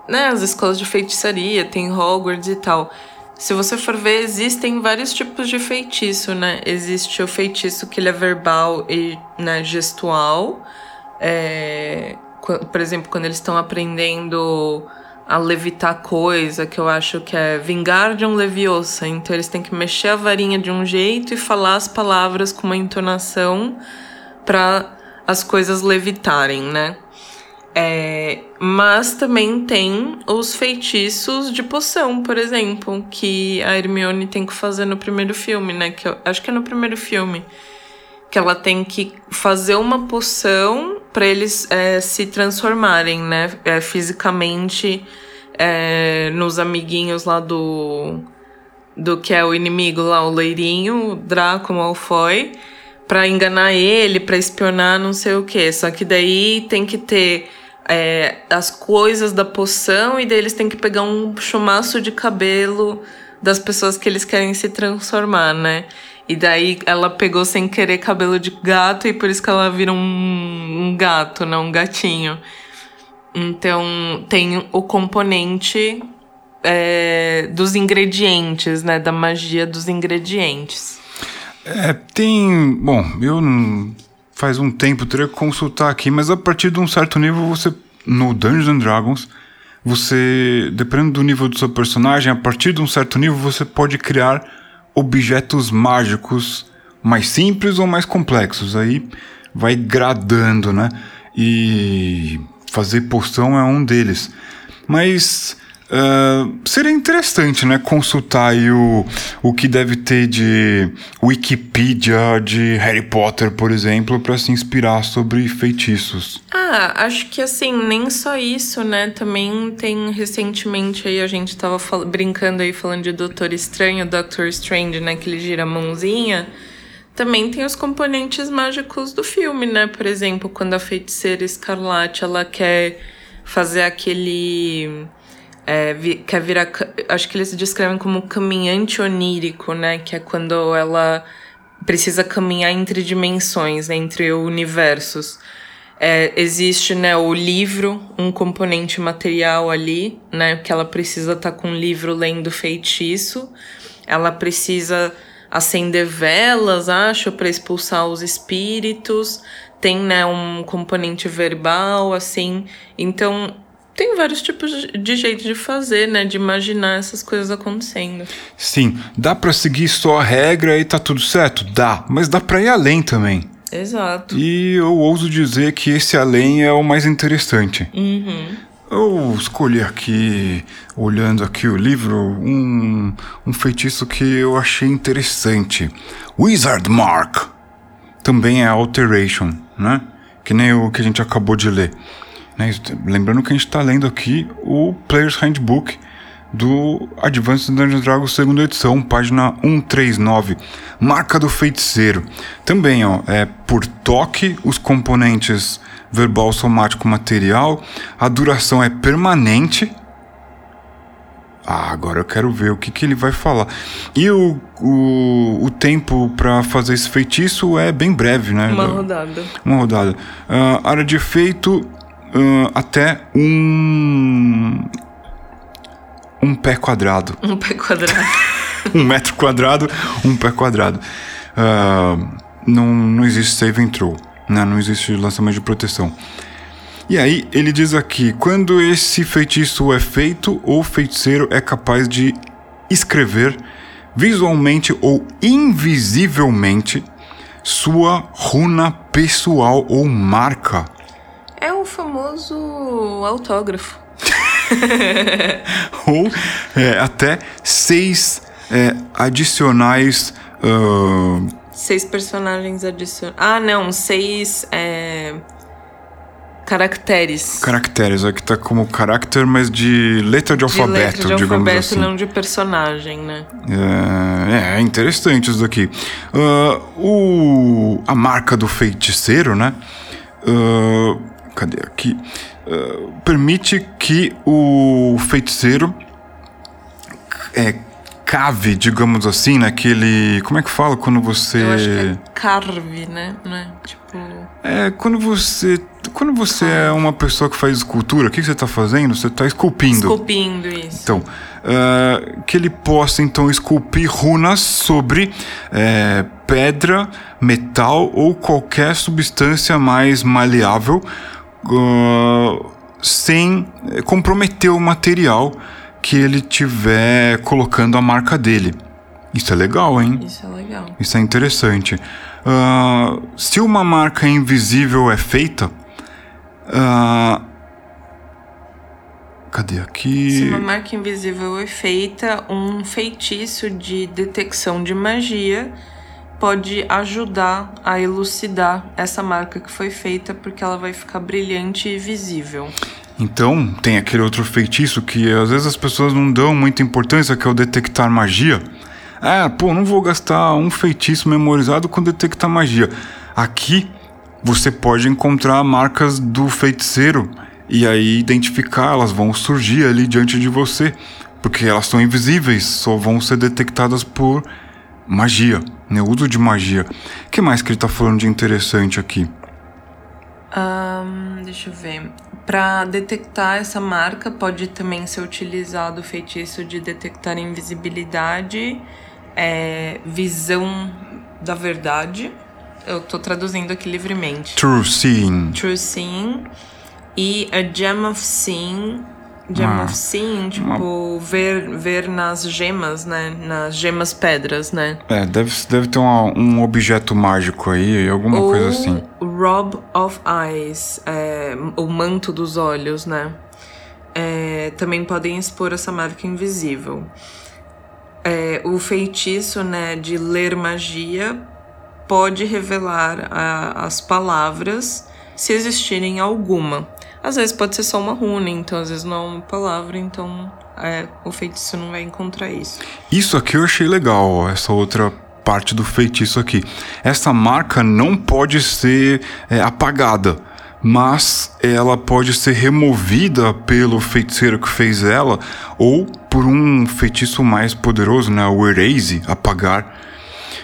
né, as escolas de feitiçaria, tem Hogwarts e tal. Se você for ver, existem vários tipos de feitiço, né? Existe o feitiço que ele é verbal e né, gestual. É, por exemplo, quando eles estão aprendendo a levitar coisa, que eu acho que é vingar de um leviosa. Então eles têm que mexer a varinha de um jeito e falar as palavras com uma entonação para as coisas levitarem, né? É, mas também tem os feitiços de poção, por exemplo, que a Hermione tem que fazer no primeiro filme, né? Que eu, acho que é no primeiro filme. Que ela tem que fazer uma poção para eles é, se transformarem, né? É, fisicamente é, nos amiguinhos lá do. Do que é o inimigo lá, o Leirinho, o Draco Malfoy para enganar ele, para espionar, não sei o que. Só que daí tem que ter é, as coisas da poção e daí eles têm que pegar um chumaço de cabelo das pessoas que eles querem se transformar, né? E daí ela pegou sem querer cabelo de gato e por isso que ela vira um, um gato, não um gatinho. Então tem o componente é, dos ingredientes, né? Da magia dos ingredientes. É, tem. Bom, eu não faz um tempo, teria que consultar aqui, mas a partir de um certo nível você. No Dungeons and Dragons, você. Dependendo do nível do seu personagem, a partir de um certo nível você pode criar objetos mágicos mais simples ou mais complexos. Aí vai gradando, né? E fazer poção é um deles. Mas Uh, seria interessante, né? Consultar o, o que deve ter de Wikipedia de Harry Potter, por exemplo, para se inspirar sobre feitiços. Ah, acho que assim, nem só isso, né? Também tem recentemente aí a gente tava brincando aí falando de Doutor Estranho, Doctor Strange, né? Que ele gira a mãozinha. Também tem os componentes mágicos do filme, né? Por exemplo, quando a feiticeira Escarlate ela quer fazer aquele é, quer virar. Acho que eles descrevem como caminhante onírico, né? Que é quando ela precisa caminhar entre dimensões, né, entre universos. É, existe né, o livro, um componente material ali, né? Que ela precisa estar tá com um livro lendo feitiço. Ela precisa acender velas, acho, para expulsar os espíritos. Tem né, um componente verbal, assim. Então, tem vários tipos de jeito de fazer, né? De imaginar essas coisas acontecendo. Sim, dá para seguir só a regra e tá tudo certo? Dá, mas dá pra ir além também. Exato. E eu ouso dizer que esse além é o mais interessante. Uhum. Eu escolhi aqui, olhando aqui o livro, um, um feitiço que eu achei interessante. Wizard Mark. Também é Alteration, né? Que nem o que a gente acabou de ler. Né? Lembrando que a gente está lendo aqui o Player's Handbook do Advanced Dungeons Dragons segunda edição, página 139, marca do feiticeiro. Também, ó, é por toque os componentes verbal, somático, material. A duração é permanente. Ah, agora eu quero ver o que, que ele vai falar. E o, o, o tempo para fazer esse feitiço é bem breve, né? Uma rodada. Uma rodada. Uh, área de efeito uh, até um um pé quadrado. Um pé quadrado. um metro quadrado, um pé quadrado. Uh, não, não existe save and throw, né? não existe lançamento de proteção. E aí ele diz aqui: quando esse feitiço é feito, o feiticeiro é capaz de escrever visualmente ou invisivelmente sua runa pessoal ou marca é o famoso autógrafo. Ou é, até seis é, adicionais. Uh... Seis personagens adicionais. Ah, não, seis. É... Caracteres. Caracteres, aqui tá como caráter, mas de letra de, de alfabeto, letra de digamos alfabeto, assim. não de personagem, né? É, é interessante isso daqui. Uh, o, a marca do feiticeiro, né? Uh, cadê aqui? Uh, permite que o feiticeiro é, cave, digamos assim, naquele. Como é que fala quando você. Eu acho que é carve, né? É? Tipo. É, quando você. Quando você é uma pessoa que faz escultura, o que você está fazendo? Você está esculpindo. Esculpindo, isso. Então, uh, que ele possa então esculpir runas sobre é, pedra, metal ou qualquer substância mais maleável, uh, sem comprometer o material que ele tiver colocando a marca dele. Isso é legal, hein? Isso é legal. Isso é interessante. Uh, se uma marca invisível é feita. Uh, cadê aqui? Se uma marca invisível é feita, um feitiço de detecção de magia pode ajudar a elucidar essa marca que foi feita, porque ela vai ficar brilhante e visível. Então, tem aquele outro feitiço que às vezes as pessoas não dão muita importância, que é o detectar magia. Ah, pô, não vou gastar um feitiço memorizado com detectar magia. Aqui você pode encontrar marcas do feiticeiro e aí identificar, elas vão surgir ali diante de você, porque elas são invisíveis, só vão ser detectadas por magia, né? O uso de magia. O que mais que ele está falando de interessante aqui? Um, deixa eu ver. Para detectar essa marca, pode também ser utilizado o feitiço de detectar invisibilidade, é, visão da verdade. Eu tô traduzindo aqui livremente. True Seeing. True Seeing. E a Gem of Seeing. Gem Ah, of Seeing, tipo, ver, ver nas gemas, né? Nas gemas pedras, né? É, deve, deve ter uma- um objeto mágico aí, alguma Ou coisa assim. Rob of Eyes, é, o manto dos olhos, né? É, também podem expor essa marca invisível. É, o feitiço, né, de ler magia pode revelar a- as palavras se existirem alguma. Às vezes pode ser só uma runa, então às vezes não é uma palavra, então é, o feitiço não vai encontrar isso. Isso aqui eu achei legal, essa outra parte do feitiço aqui. Essa marca não pode ser é, apagada, mas ela pode ser removida pelo feiticeiro que fez ela ou por um feitiço mais poderoso, né, o erase, apagar.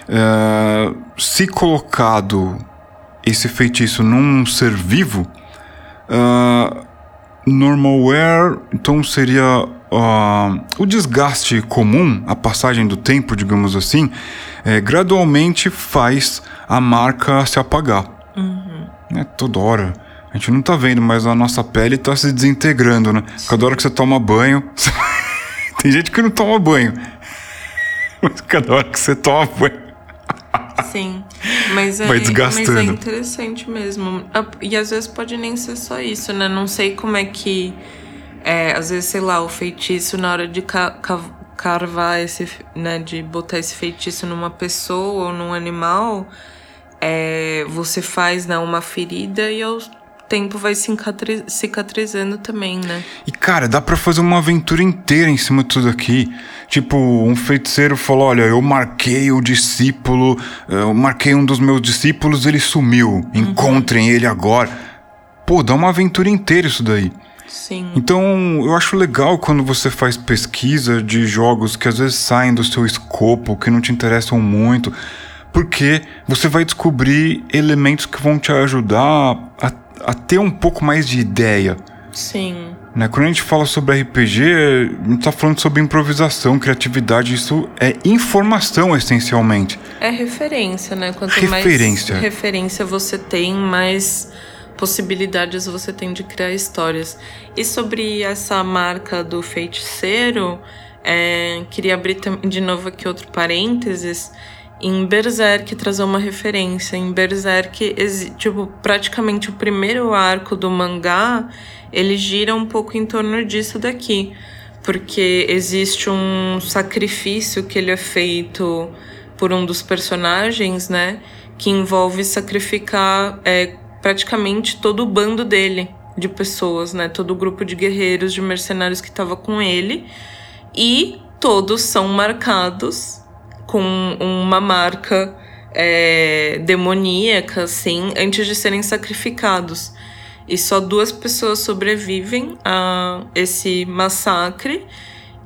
É, se colocado esse feitiço num ser vivo, ah, normal wear, então seria ah, o desgaste comum, a passagem do tempo, digamos assim, é, gradualmente faz a marca se apagar. É toda hora. A gente não tá vendo, mas a nossa pele tá se desintegrando, né? Cada hora que você toma banho. Tem gente que não toma banho. Mas cada hora que você toma banho. Sim, mas é, Vai mas desgastando. é interessante mesmo. Ah, E às vezes pode nem ser só isso, né? Não sei como é que. É, às vezes, sei lá, o feitiço na hora de ca ca- carvar esse. né? De botar esse feitiço numa pessoa ou num animal. É, você faz né, uma ferida e ao tempo vai cicatri- cicatrizando também, né? E cara, dá pra fazer uma aventura inteira em cima de tudo aqui. Tipo, um feiticeiro falou: Olha, eu marquei o discípulo, eu marquei um dos meus discípulos, ele sumiu. Encontrem ele agora. Pô, dá uma aventura inteira isso daí. Sim. Então, eu acho legal quando você faz pesquisa de jogos que às vezes saem do seu escopo, que não te interessam muito, porque você vai descobrir elementos que vão te ajudar a, a ter um pouco mais de ideia. Sim. Né? Quando a gente fala sobre RPG, a gente tá falando sobre improvisação, criatividade, isso é informação essencialmente. É referência, né? Quanto Referência. mais referência você tem, mais possibilidades você tem de criar histórias. E sobre essa marca do feiticeiro, é, queria abrir de novo aqui outro parênteses. Em Berserk trazer uma referência. Em Berserk, tipo, praticamente o primeiro arco do mangá, ele gira um pouco em torno disso daqui. Porque existe um sacrifício que ele é feito por um dos personagens, né? Que envolve sacrificar é, praticamente todo o bando dele de pessoas, né? Todo o grupo de guerreiros, de mercenários que estava com ele. E todos são marcados com uma marca é, demoníaca, assim, antes de serem sacrificados. E só duas pessoas sobrevivem a esse massacre.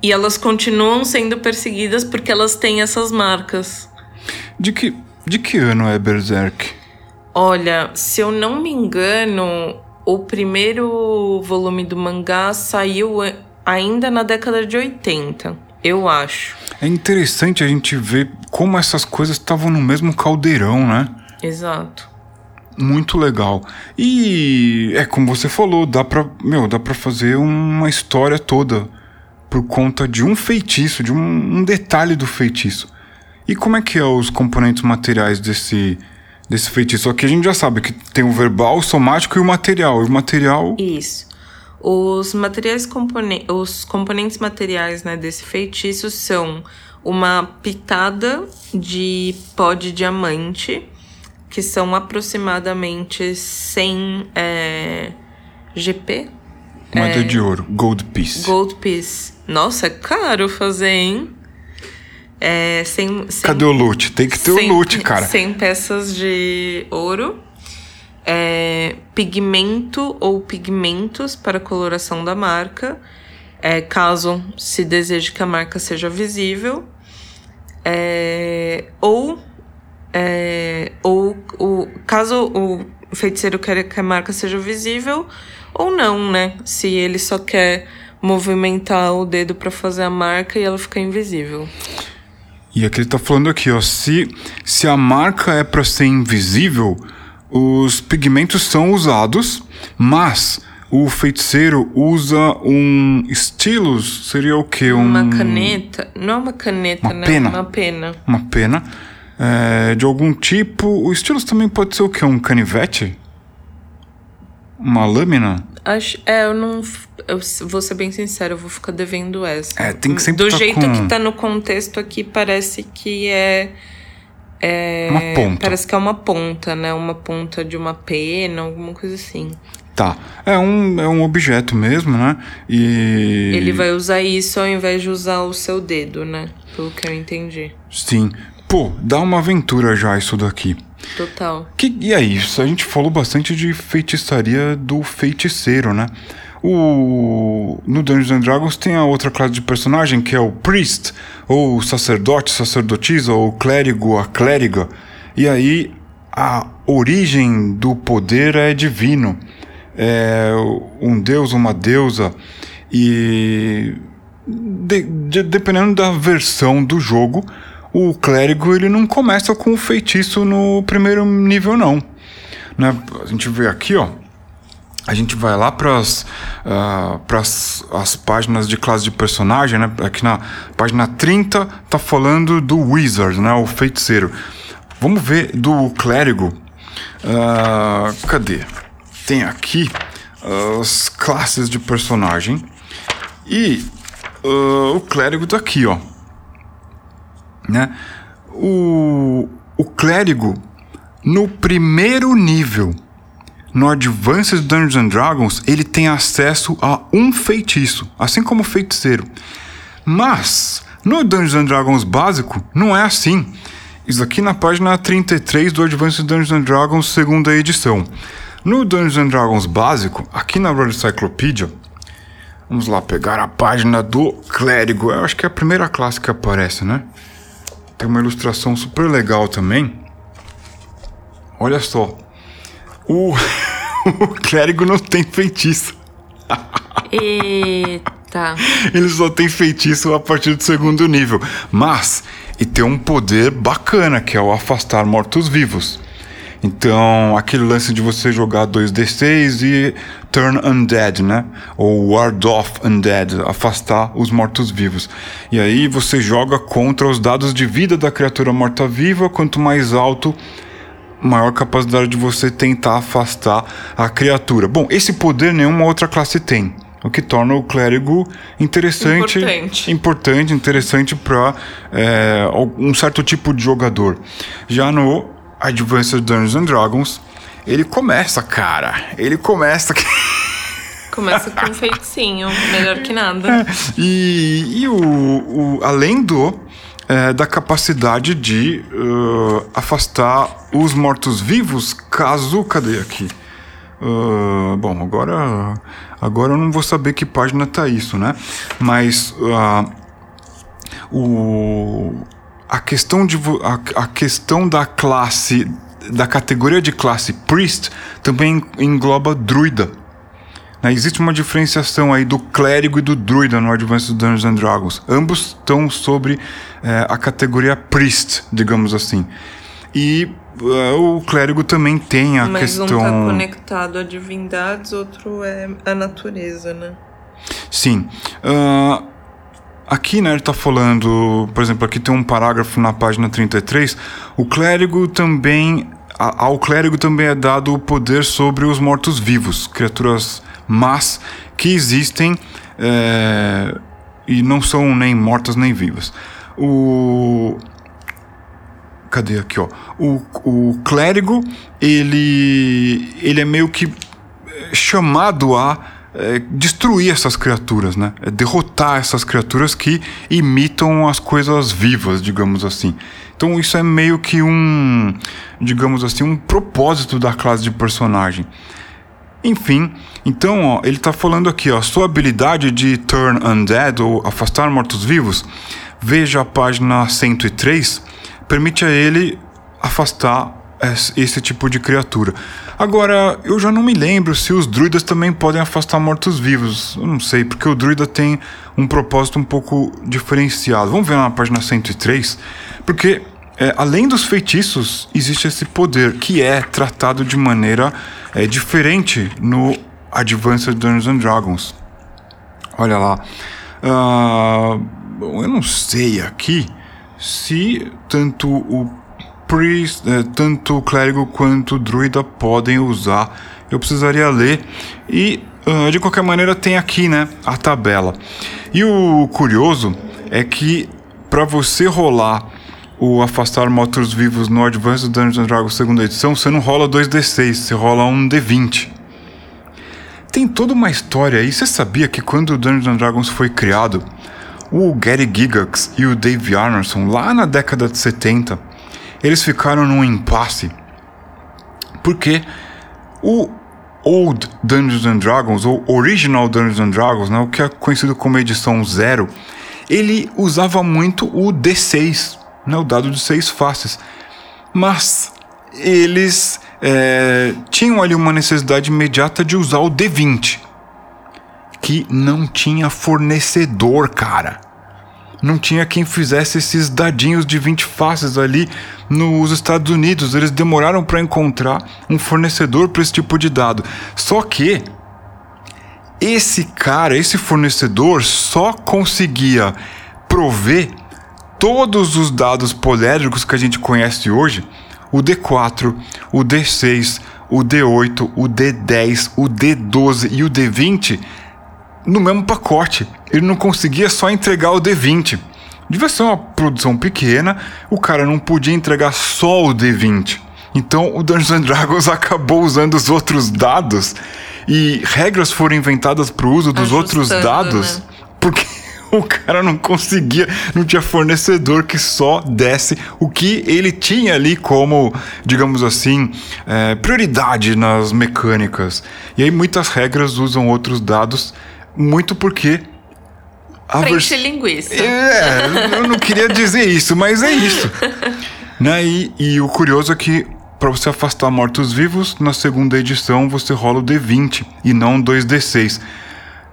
E elas continuam sendo perseguidas porque elas têm essas marcas. De que, de que ano é Berserk? Olha, se eu não me engano, o primeiro volume do mangá saiu ainda na década de 80, eu acho. É interessante a gente ver como essas coisas estavam no mesmo caldeirão, né? Exato. Muito legal. E é como você falou, dá pra, meu, dá pra fazer uma história toda por conta de um feitiço, de um, um detalhe do feitiço. E como é que é os componentes materiais desse desse feitiço? Aqui a gente já sabe que tem o verbal, o somático e o material. E o material Isso. Os materiais compone os componentes materiais, né, desse feitiço são uma pitada de pó de diamante, que são aproximadamente 100 é, GP. moeda de ouro, gold piece. Gold piece. Nossa, é caro fazer, hein? É, 100, 100, Cadê o loot? Tem que ter 100 o loot, cara. 100 peças de ouro. É, pigmento ou pigmentos para coloração da marca, é, caso se deseje que a marca seja visível. É, ou é, ou o caso o feiticeiro quer que a marca seja visível ou não, né? Se ele só quer movimentar o dedo para fazer a marca e ela ficar invisível. E aqui ele tá falando aqui, ó, se, se a marca é para ser invisível, os pigmentos são usados, mas o feiticeiro usa um stylus, seria o quê? Um, Uma caneta, não é uma caneta, Uma né? pena. Uma pena. Uma pena. é, de algum tipo. O stylus também pode ser o quê? Um canivete? Uma lâmina? Acho, é, eu não. Eu vou ser bem sincero, eu vou ficar devendo essa. É, tem que sempre Do tá jeito com- que tá no contexto aqui, parece que é. É Uma ponta. Parece que é uma ponta, né? Uma ponta de uma pena, alguma coisa assim. Tá. É um, é um objeto mesmo, né? E. Ele vai usar isso ao invés de usar o seu dedo, né? Pelo que eu entendi. Sim. Pô, dá uma aventura já isso daqui. Total. Que, e é isso, a gente falou bastante de feitiçaria do feiticeiro, né? O, no Dungeons and Dragons tem a outra classe de personagem que é o Priest, ou sacerdote, sacerdotisa, ou clérigo, a clériga. E aí a origem do poder é divino. É um deus, uma deusa. E de- de- dependendo da versão do jogo, o clérigo ele não começa com o feitiço no primeiro nível, não. Né? A gente vê aqui, ó. A gente vai lá para as as páginas de classe de personagem, né? Aqui na página 30 tá falando do Wizard, né? O feiticeiro. Vamos ver do clérigo. Ah, cadê? Tem aqui as classes de personagem. E ah, o clérigo tá aqui, ó. Né? O, o clérigo, no primeiro nível, no Advanced Dungeons and Dragons, ele tem acesso a um feitiço, assim como o feiticeiro. Mas, no Dungeons and Dragons básico, não é assim. Isso aqui na página 33 do Advanced Dungeons and Dragons, segunda edição. No Dungeons and Dragons básico, aqui na World Encyclopedia, vamos lá pegar a página do clérigo. Eu acho que é a primeira classe que aparece, né? Tem uma ilustração super legal também. Olha só. O, o clérigo não tem feitiço. Eita. Ele só tem feitiço a partir do segundo nível. Mas, e tem um poder bacana, que é o afastar mortos-vivos. Então, aquele lance de você jogar 2d6 e turn undead, né? Ou ward off undead, afastar os mortos-vivos. E aí você joga contra os dados de vida da criatura morta-viva, quanto mais alto, maior capacidade de você tentar afastar a criatura. Bom, esse poder nenhuma outra classe tem. O que torna o clérigo interessante, Importante. importante, interessante para um certo tipo de jogador. Já no Advanced Dungeons and Dragons, ele começa, cara. Ele começa. Começa com um feiticinho, melhor que nada. e e o, o- além do é, da capacidade de uh, afastar os mortos-vivos, caso. Cadê aqui? Uh, bom, agora, agora eu não vou saber que página tá isso, né? Mas uh, o, a, questão de, a, a questão da classe, da categoria de classe Priest também engloba druida. Né? Existe uma diferenciação aí do clérigo e do druida no Advanced Dungeons and Dragons. Ambos estão sobre é, a categoria Priest, digamos assim. E uh, o clérigo também tem a Mas questão. Mas um tá conectado a divindades, outro é a natureza, né? Sim. Uh, aqui, né, ele tá falando, por exemplo, aqui tem um parágrafo na página 33. O clérigo também. A, ao clérigo também é dado o poder sobre os mortos-vivos, criaturas más que existem é, e não são nem mortas nem vivas. O cadê aqui, ó? O, o clérigo, ele, ele é meio que é, chamado a é, destruir essas criaturas, né? É derrotar essas criaturas que imitam as coisas vivas, digamos assim. Então isso é meio que um, digamos assim, um propósito da classe de personagem. Enfim, então ó, ele está falando aqui, ó, sua habilidade de turn undead ou afastar mortos-vivos, veja a página 103 permite a ele afastar esse tipo de criatura. Agora, eu já não me lembro se os druidas também podem afastar mortos-vivos. Eu não sei, porque o druida tem um propósito um pouco diferenciado. Vamos ver na página 103, porque é, além dos feitiços, existe esse poder que é tratado de maneira é, diferente no Advanced Dungeons and Dragons. Olha lá. Uh, eu não sei aqui se tanto o priest, eh, tanto o clérigo quanto o druida podem usar. Eu precisaria ler e uh, de qualquer maneira tem aqui, né, a tabela. E o curioso é que para você rolar o afastar mortos vivos no Advanced Dungeons Dragons segunda edição, você não rola 2d6, você rola um d20. Tem toda uma história aí. Você sabia que quando o Dungeons Dragons foi criado, o Gary Gigax e o Dave Arneson, lá na década de 70, eles ficaram num impasse porque o Old Dungeons and Dragons, ou Original Dungeons and Dragons, né, o que é conhecido como edição zero, ele usava muito o D6, né, o dado de seis faces. Mas eles é, tinham ali uma necessidade imediata de usar o D20, que não tinha fornecedor, cara não tinha quem fizesse esses dadinhos de 20 faces ali nos Estados Unidos. Eles demoraram para encontrar um fornecedor para esse tipo de dado. Só que esse cara, esse fornecedor só conseguia prover todos os dados poléricos que a gente conhece hoje, o D4, o D6, o D8, o D10, o D12 e o D20 no mesmo pacote. Ele não conseguia só entregar o D20. Devia ser uma produção pequena, o cara não podia entregar só o D20. Então o Dungeons Dragons acabou usando os outros dados e regras foram inventadas para o uso dos outros dados, né? porque o cara não conseguia, não tinha fornecedor que só desse o que ele tinha ali como, digamos assim, é, prioridade nas mecânicas. E aí muitas regras usam outros dados muito porque. A vers... linguiça. É, eu não queria dizer isso, mas é isso. né? E, e o curioso é que para você afastar mortos-vivos, na segunda edição você rola o D20 e não 2D6.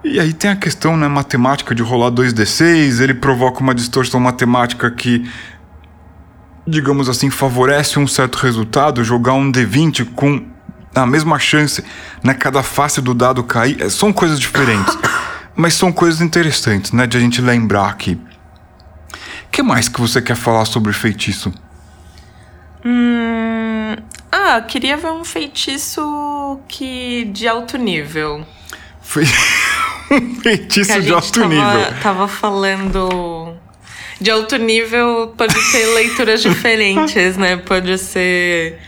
E aí tem a questão né, matemática de rolar 2D6, ele provoca uma distorção matemática que, digamos assim, favorece um certo resultado, jogar um D20 com a mesma chance, né? Cada face do dado cair. É, são coisas diferentes. mas são coisas interessantes, né? De a gente lembrar aqui. O que mais que você quer falar sobre feitiço? Hum, ah, queria ver um feitiço que de alto nível. Fe... um feitiço de alto tava, nível. Tava falando. De alto nível pode ter leituras diferentes, né? Pode ser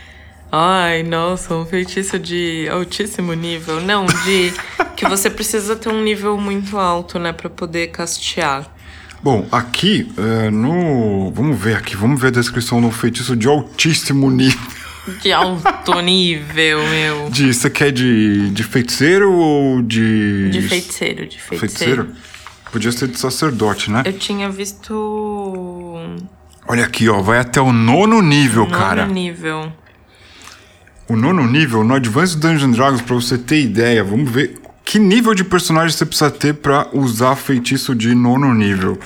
Ai, nossa, um feitiço de altíssimo nível. Não, de que você precisa ter um nível muito alto, né, para poder castear. Bom, aqui é, no. Vamos ver aqui, vamos ver a descrição do feitiço de altíssimo nível. De alto nível, meu. De, você quer de, de feiticeiro ou de. De feiticeiro, de feiticeiro. Feiticeiro? Podia ser de sacerdote, né? Eu tinha visto. Olha aqui, ó. Vai até o nono nível, Nono cara. nível. O nono nível, no Advanced Dungeons Dragons, pra você ter ideia, vamos ver que nível de personagem você precisa ter pra usar feitiço de nono nível.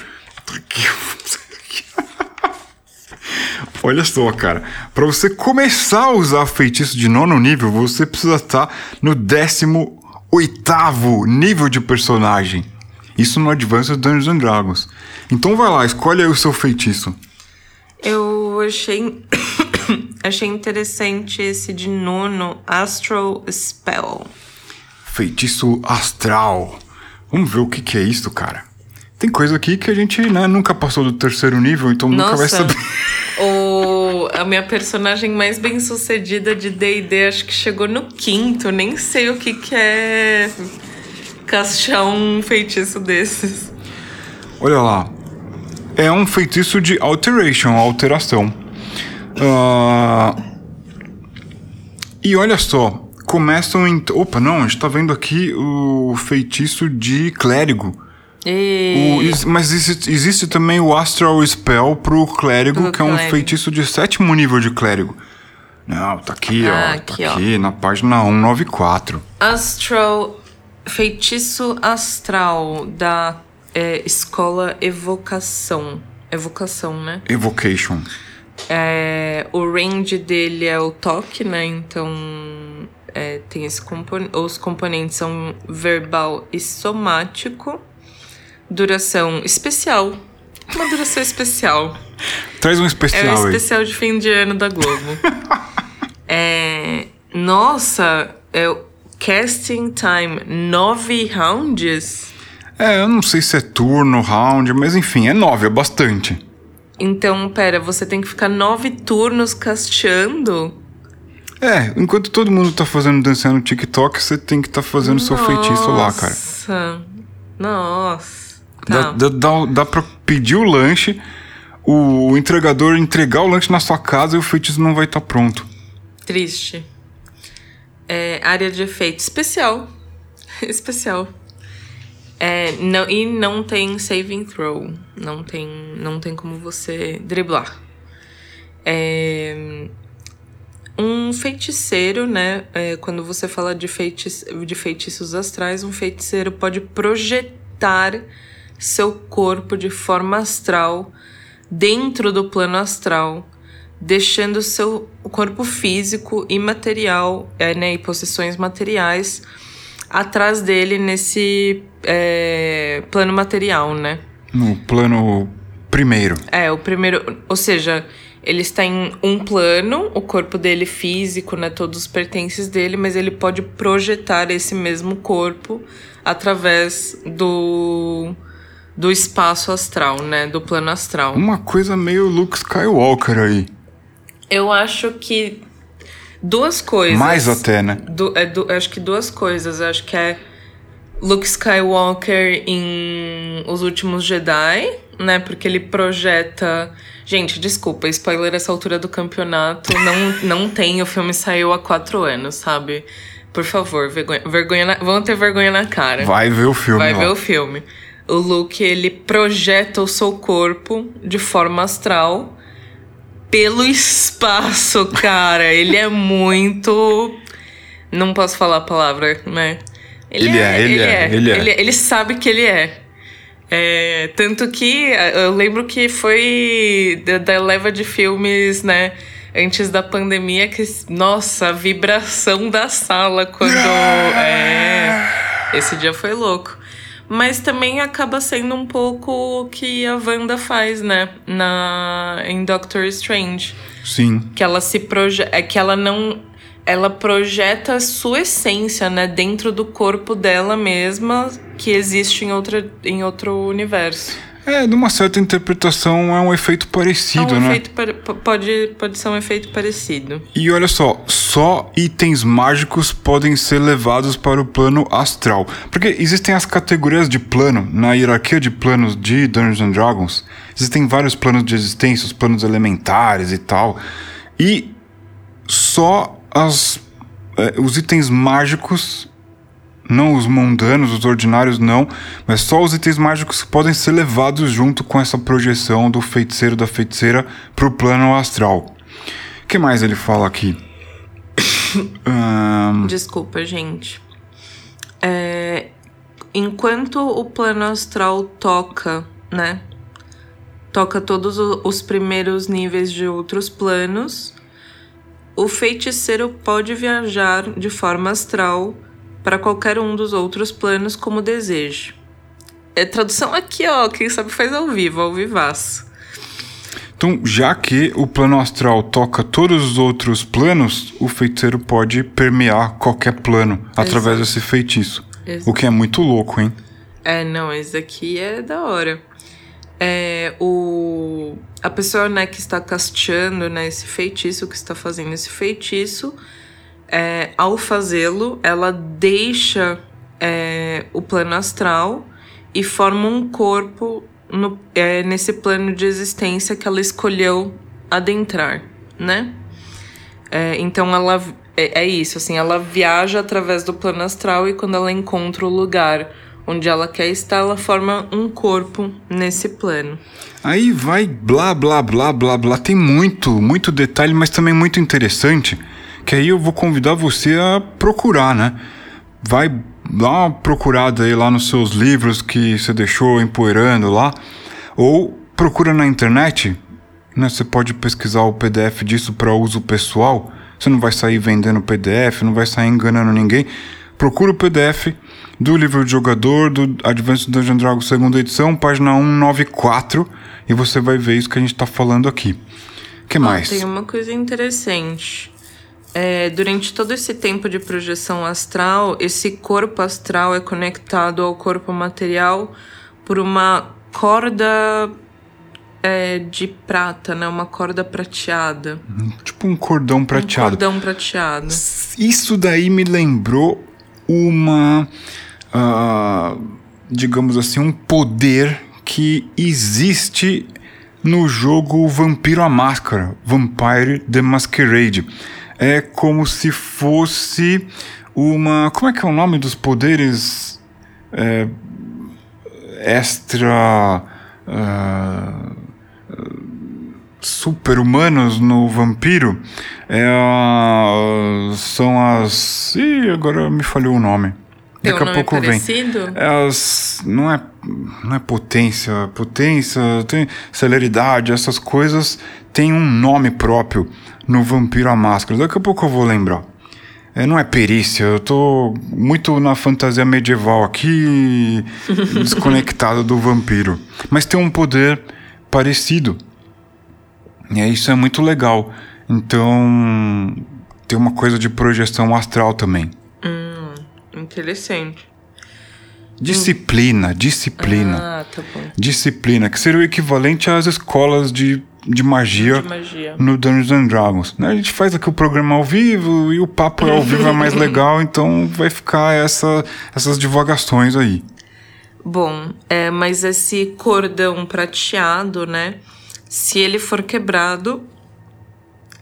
Olha só, cara. Pra você começar a usar feitiço de nono nível, você precisa estar no décimo oitavo nível de personagem. Isso no Advanced Dungeons and Dragons. Então vai lá, escolhe aí o seu feitiço. Eu achei. achei interessante esse de nono Astral Spell. Feitiço astral. Vamos ver o que, que é isso, cara. Tem coisa aqui que a gente né, nunca passou do terceiro nível, então nunca vai Nossa, saber. o, a minha personagem mais bem sucedida de DD acho que chegou no quinto. Nem sei o que, que é castear um feitiço desses. Olha lá. É um feitiço de alteration, alteração. Ah, E olha só. Começam em. Opa, não, a gente tá vendo aqui o feitiço de clérigo. E... O- mas existe, existe também o Astral Spell pro clérigo, Pro que é um clérigo. feitiço de sétimo nível de clérigo. Não, tá aqui, Ah, ó. aqui, tá ó. aqui na página 194. Astral. Feitiço astral da é, escola Evocação. Evocação, né? Evocation. É, o range dele é o toque, né? Então é, tem esse. Os componentes são verbal e somático. Duração especial. Uma duração especial. Traz um É o especial aí. especial de fim de ano da Globo. é, nossa, é o casting time nove rounds. É, eu não sei se é turno, round, mas enfim, é nove, é bastante. Então, pera, você tem que ficar nove turnos casteando? É, enquanto todo mundo tá fazendo dançando no TikTok, você tem que tá fazendo seu feitiço lá, cara. Nossa. Nossa. Dá, Tá. dá, dá, dá pra pedir o lanche, o entregador entregar o lanche na sua casa e o feitiço não vai estar pronto. Triste. É, área de efeito especial. especial. É, não, e não tem saving throw. Não tem, não tem como você driblar. É, um feiticeiro, né? é, quando você fala de, feitiço, de feitiços astrais, um feiticeiro pode projetar seu corpo de forma astral dentro do plano astral, deixando seu corpo físico e material, é, né, e possessões materiais atrás dele nesse é, plano material, né? No plano primeiro. É, o primeiro. Ou seja, ele está em um plano, o corpo dele físico, né? Todos os pertences dele, mas ele pode projetar esse mesmo corpo através do. Do espaço astral, né? Do plano astral. Uma coisa meio Luke Skywalker aí. Eu acho que duas coisas. Mais até, né? Du- é, du- acho que duas coisas. Acho que é Luke Skywalker em Os Últimos Jedi, né? Porque ele projeta. Gente, desculpa, spoiler essa altura do campeonato. Não, não tem, o filme saiu há quatro anos, sabe? Por favor, vergonha, vergonha na, vão ter vergonha na cara. Vai ver o filme Vai lá. ver o filme. O Luke, ele projeta o seu corpo de forma astral pelo espaço, cara. ele é muito. Não posso falar a palavra, né? Ele é, ele é, ele é. Ele, sabe que ele é. É, tanto que eh, eu lembro que foi da, da leva de filmes, né? Antes da pandemia, que, nossa, a vibração da sala quando. é, esse dia foi louco. Mas também acaba sendo um pouco o que a Wanda faz, né? Na, em Doctor Strange. Sim. Que ela se projeta. É que ela não. Ela projeta a sua essência, né? Dentro do corpo dela mesma, que existe em, outra, em outro universo. É, de uma certa interpretação é um efeito É parecido, um né? efeito pode, pode ser um efeito parecido. E olha só, só itens mágicos podem ser levados para o plano astral. Porque existem as categorias de plano, na hierarquia de planos de Dungeons and Dragons, existem vários planos de existência, os planos elementares e tal. E só as, é, os itens mágicos, não os mundanos, os ordinários não, mas só os itens mágicos que podem ser levados junto com essa projeção do feiticeiro da feiticeira pro plano astral. O que mais ele fala aqui? um... Desculpa, gente. É, enquanto o plano astral toca, né? Toca todos os primeiros níveis de outros planos. O feiticeiro pode viajar de forma astral para qualquer um dos outros planos como deseje. É tradução aqui, ó. Quem sabe faz ao vivo, ao vivaço. Então, já que o plano astral toca todos os outros planos, o feiticeiro pode permear qualquer plano Exato. através desse feitiço. Exato. O que é muito louco, hein? É, não, esse daqui é da hora. É, o, a pessoa né, que está casteando né, esse feitiço, que está fazendo esse feitiço, é, ao fazê-lo, ela deixa é, o plano astral e forma um corpo no, é, nesse plano de existência que ela escolheu adentrar, né? É, então ela é, é, isso, assim, ela viaja através do plano astral e quando ela encontra o lugar onde ela quer estar, ela forma um corpo nesse plano. Aí vai blá blá blá blá blá, tem muito, muito detalhe, mas também muito interessante, que aí eu vou convidar você a procurar, né? Vai dá uma procurada aí lá nos seus livros que você deixou empoeirando lá, ou procura na internet, né? Você pode pesquisar o PDF disso para uso pessoal. Você não vai sair vendendo PDF, não vai sair enganando ninguém. Procura o PDF do livro de jogador do Advanced Dungeon Dragons segunda edição, página 194, e você vai ver isso que a gente está falando aqui. O que mais? Tem uma coisa interessante. É, durante todo esse tempo de projeção astral, esse corpo astral é conectado ao corpo material por uma corda é, de prata, né? Uma corda prateada. Tipo um cordão prateado. Um cordão prateado. Isso daí me lembrou uma. Uh, digamos assim, um poder que existe no jogo Vampiro a Máscara, Vampire the Masquerade é como se fosse uma. Como é que é o nome dos poderes é, extra. Uh, super-humanos no vampiro é, são as. Ih, agora me falhou o nome. Tem Daqui um a pouco parecido? vem. É as, não é não é potência, potência, tem celeridade, essas coisas têm um nome próprio no Vampiro a Máscara. Daqui a pouco eu vou lembrar. É, não é perícia, eu tô muito na fantasia medieval aqui, desconectado do vampiro. Mas tem um poder parecido. E isso é muito legal. Então, tem uma coisa de projeção astral também. Interessante. Disciplina, disciplina. Ah, tá bom. Disciplina, que seria o equivalente às escolas de de magia, de magia. no Dungeons and Dragons. Né? A gente faz aqui o programa ao vivo e o papo ao vivo é mais legal, então vai ficar essa, essas divagações aí. Bom, é, mas esse cordão prateado, né? Se ele for quebrado,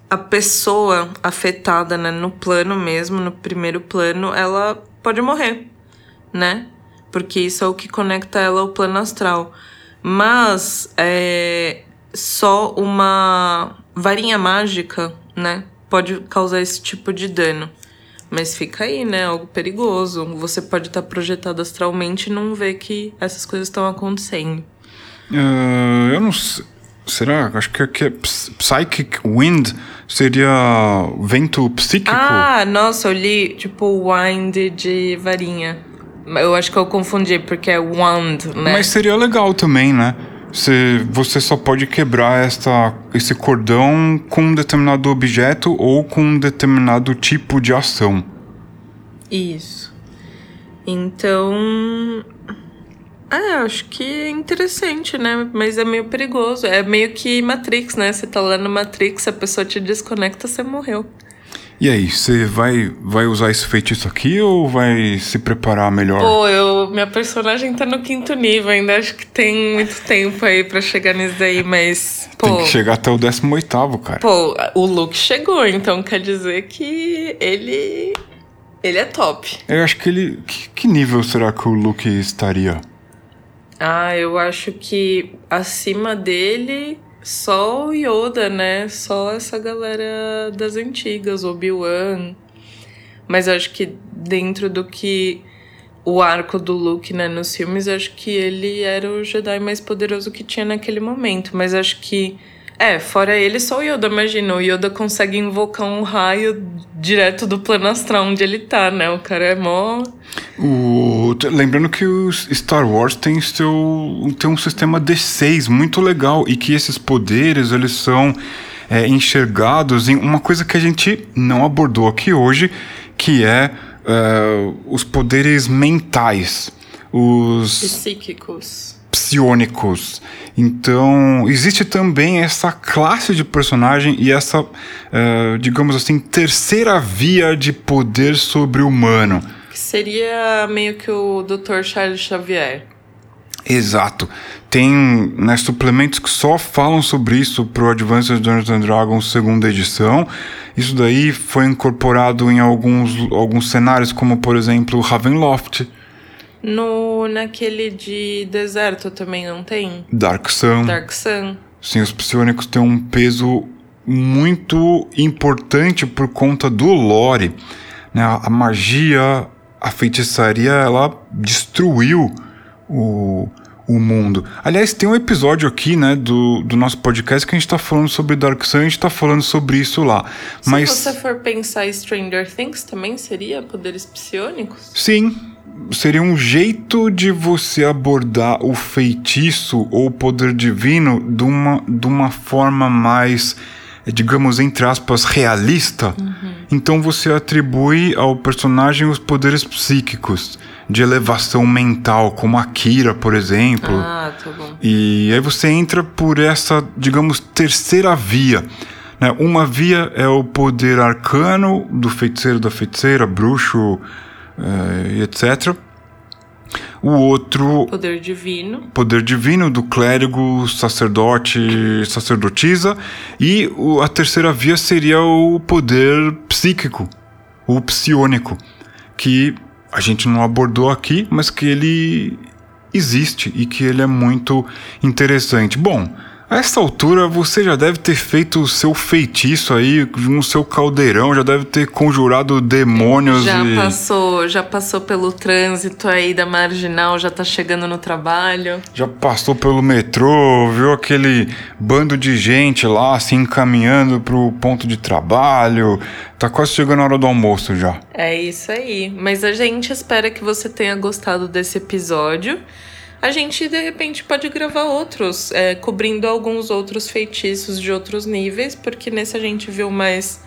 a pessoa afetada né, no plano mesmo, no primeiro plano, ela pode morrer, né? Porque isso é o que conecta ela ao plano astral. Mas é, só uma varinha mágica, né? Pode causar esse tipo de dano. Mas fica aí, né? Algo perigoso. Você pode estar tá projetado astralmente e não ver que essas coisas estão acontecendo. Uh, eu não sei. Será? Acho que, que é Psychic Wind seria vento psíquico. Ah, nossa, eu li tipo wind de varinha. Eu acho que eu confundi porque é wand, né? Mas seria legal também, né? Você, você só pode quebrar esta, esse cordão com um determinado objeto ou com um determinado tipo de ação. Isso. Então. É, acho que é interessante, né? Mas é meio perigoso. É meio que Matrix, né? Você tá lá no Matrix, a pessoa te desconecta, você morreu. E aí, você vai, vai usar esse feitiço aqui ou vai se preparar melhor? Pô, eu, minha personagem tá no quinto nível, ainda acho que tem muito tempo aí pra chegar nisso daí, mas. Pô, Tem que chegar até o 18, cara. Pô, o Luke chegou, então quer dizer que ele. Ele é top. Eu acho que ele. Que, que nível será que o Luke estaria? Ah, eu acho que acima dele só o Yoda, né? Só essa galera das antigas, Obi-Wan. Mas acho que dentro do que o arco do Luke, né, nos filmes, acho que ele era o Jedi mais poderoso que tinha naquele momento. Mas acho que. É, fora ele, só o Yoda, imagina. O Yoda consegue invocar um raio direto do plano astral onde ele tá, né? O cara é mó. O, lembrando que o Star Wars tem, seu, tem um sistema D6 muito legal e que esses poderes eles são é, enxergados em uma coisa que a gente não abordou aqui hoje, que é, é os poderes mentais. Os psíquicos. Psionicos. Então, existe também essa classe de personagem e essa, uh, digamos assim, terceira via de poder sobre-humano. Que seria meio que o Dr. Charles Xavier. Exato. Tem né, suplementos que só falam sobre isso pro Advanced Dungeons and Dragons segunda edição. Isso daí foi incorporado em alguns, alguns cenários, como por exemplo Ravenloft. No, naquele de deserto também não tem? Dark Sun. Dark Sun. Sim, os psionicos têm um peso muito importante por conta do lore. Né? A magia, a feitiçaria, ela destruiu o, o mundo. Aliás, tem um episódio aqui, né, do, do nosso podcast que a gente tá falando sobre Dark Sun, a gente tá falando sobre isso lá. Se Mas, você for pensar em Stranger Things, também seria poderes psionicos? sim, seria um jeito de você abordar o feitiço ou o poder divino de uma, de uma forma mais, digamos, entre aspas, realista. Então você atribui ao personagem os poderes psíquicos de elevação mental, como a Kira, por exemplo. Ah, tá bom. E aí você entra por essa, digamos, terceira via. Né? Uma via é o poder arcano do feiticeiro da feiticeira, bruxo, eh, etc. O outro, Poder divino. poder divino do clérigo, sacerdote, sacerdotisa. E o- a terceira via seria o poder psíquico, o psiônico, que a gente não abordou aqui, mas que ele existe e que ele é muito interessante. Bom, a essa altura você já deve ter feito o seu feitiço aí no seu caldeirão, já deve ter conjurado demônios Já e passou, já passou pelo trânsito aí da marginal, já tá chegando no trabalho. já passou pelo metrô, viu aquele bando de gente lá se encaminhando pro ponto de trabalho. Tá quase chegando a hora do almoço já. É isso aí. Mas a gente espera que você tenha gostado desse episódio. A gente, de repente, pode gravar outros, é, cobrindo alguns outros feitiços de outros níveis, porque nesse a gente viu mais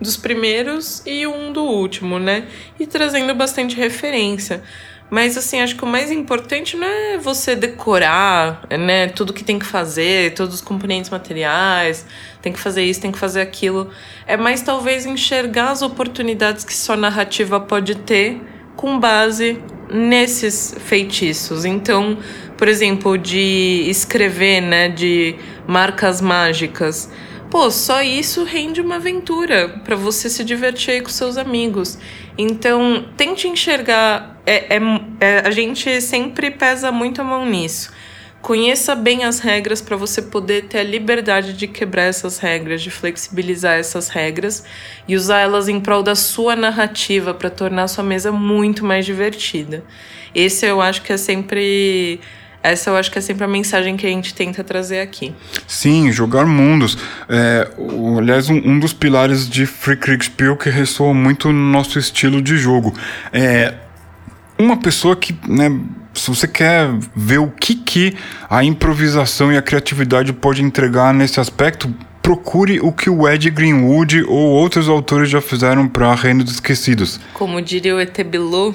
dos primeiros e um do último, né? E trazendo bastante referência. Mas, assim, acho que o mais importante não é você decorar, né? Tudo que tem que fazer, todos os componentes materiais, tem que fazer isso, tem que fazer aquilo. É mais talvez enxergar as oportunidades que sua narrativa pode ter com base nesses feitiços. Então, por exemplo, de escrever, né, de marcas mágicas. Pô, só isso rende uma aventura para você se divertir aí com seus amigos. Então, tente enxergar. É, é, é, a gente sempre pesa muito a mão nisso. Conheça bem as regras para você poder ter a liberdade de quebrar essas regras, de flexibilizar essas regras e usar elas em prol da sua narrativa para tornar a sua mesa muito mais divertida. Esse eu acho que é sempre essa eu acho que é sempre a mensagem que a gente tenta trazer aqui. Sim, jogar mundos. É, o- aliás, um, um dos pilares de Free Kriegspiel que ressoa muito no nosso estilo de jogo. É uma pessoa que, né, se você quer ver o que, que a improvisação e a criatividade pode entregar nesse aspecto, procure o que o Ed Greenwood ou outros autores já fizeram para Reino dos Esquecidos. Como diria o ET Bilu,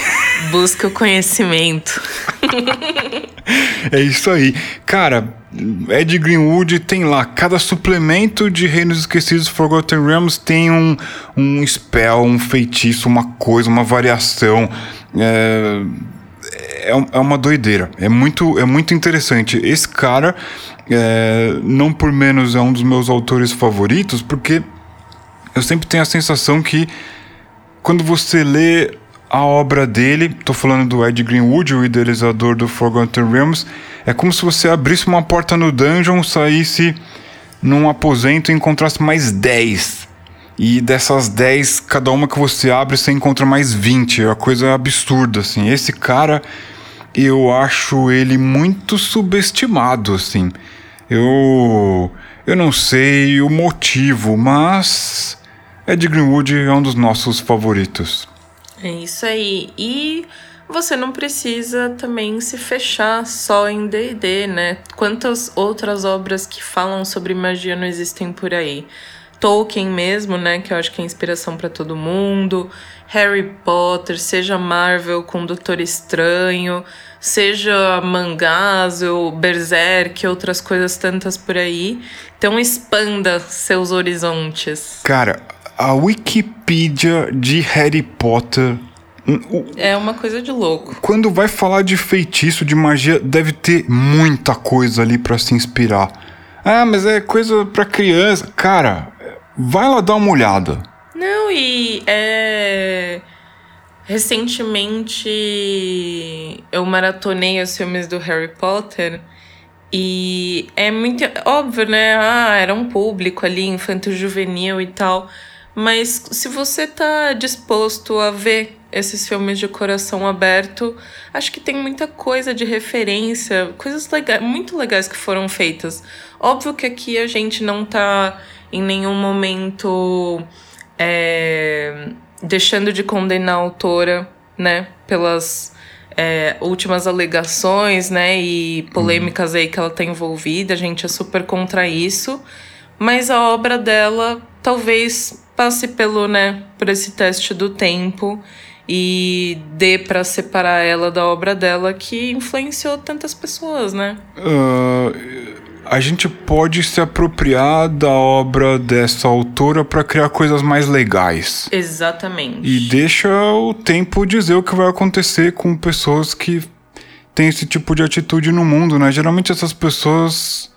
busca o conhecimento. É isso aí. Cara, Ed Greenwood tem lá, cada suplemento de Reinos Esquecidos Forgotten Realms tem um, um spell, um feitiço, uma coisa, uma variação. É, é, é uma doideira. É muito, é muito interessante. Esse cara, é, não por menos, é um dos meus autores favoritos, porque eu sempre tenho a sensação que quando você lê a obra dele, tô falando do Ed Greenwood, o idealizador do Forgotten Realms, é como se você abrisse uma porta no dungeon, saísse num aposento e encontrasse mais 10. E dessas 10, cada uma que você abre, você encontra mais 20. É uma coisa absurda, assim. Esse cara, eu acho ele muito subestimado, assim. Eu. Eu não sei o motivo, mas. Ed Greenwood é um dos nossos favoritos. É isso aí. E você não precisa também se fechar só em D&D, né? Quantas outras obras que falam sobre magia não existem por aí? Tolkien mesmo, né, que eu acho que é inspiração para todo mundo, Harry Potter, seja Marvel com Doutor Estranho, seja mangás ou Berserk, outras coisas tantas por aí. Então expanda seus horizontes. Cara, a Wikipedia de Harry Potter. É uma coisa de louco. Quando vai falar de feitiço, de magia, deve ter muita coisa ali para se inspirar. Ah, mas é coisa para criança. Cara, vai lá dar uma olhada. Não, e é. Recentemente eu maratonei os filmes do Harry Potter e é muito óbvio, né? Ah, era um público ali, infanto-juvenil e tal. Mas se você tá disposto a ver esses filmes de coração aberto, acho que tem muita coisa de referência, coisas legais, muito legais que foram feitas. Óbvio que aqui a gente não tá em nenhum momento é, deixando de condenar a autora, né, pelas é, últimas alegações, né, e polêmicas aí que ela tá envolvida. A gente é super contra isso. Mas a obra dela talvez passe pelo, né, por esse teste do tempo e dê para separar ela da obra dela que influenciou tantas pessoas, né? Uh, a gente pode se apropriar da obra dessa autora para criar coisas mais legais. Exatamente. E deixa o tempo dizer o que vai acontecer com pessoas que têm esse tipo de atitude no mundo, né? Geralmente essas pessoas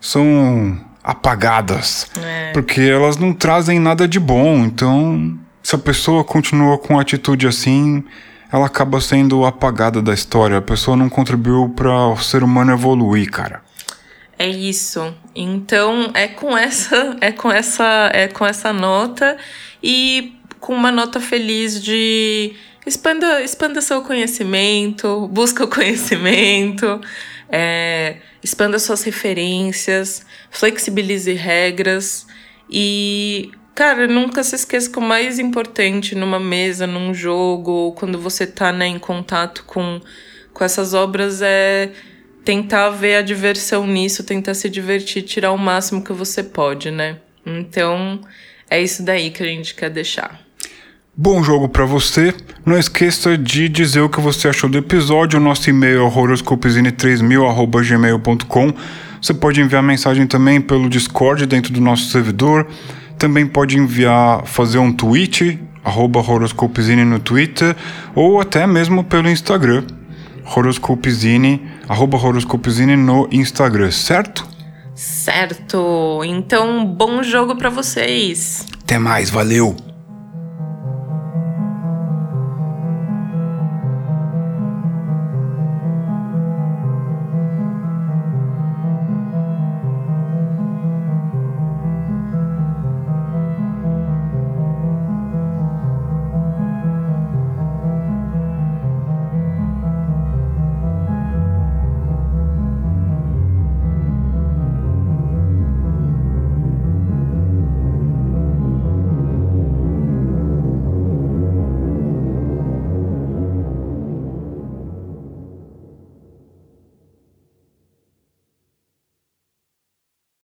são apagadas. É. Porque elas não trazem nada de bom. Então, se a pessoa continua com atitude assim, ela acaba sendo apagada da história. A pessoa não contribuiu para o ser humano evoluir, cara. É isso. Então, é com essa, é com essa, é com essa nota e com uma nota feliz de expanda, expanda seu conhecimento, busca o conhecimento, é, expanda suas referências, flexibilize regras e, cara, nunca se esqueça que o mais importante numa mesa, num jogo, quando você tá né, em contato com, com essas obras é tentar ver a diversão nisso, tentar se divertir, tirar o máximo que você pode, né? Então, é isso daí que a gente quer deixar. Bom jogo para você. Não esqueça de dizer o que você achou do episódio. O nosso e-mail é horoscopezine3000@gmail.com. Você pode enviar mensagem também pelo Discord dentro do nosso servidor. Também pode enviar, fazer um tweet, arroba horoscopezine no Twitter, ou até mesmo pelo Instagram, horoscopezine, arroba horoscopezine no Instagram, certo? Certo. Então, bom jogo para vocês. Até mais, valeu.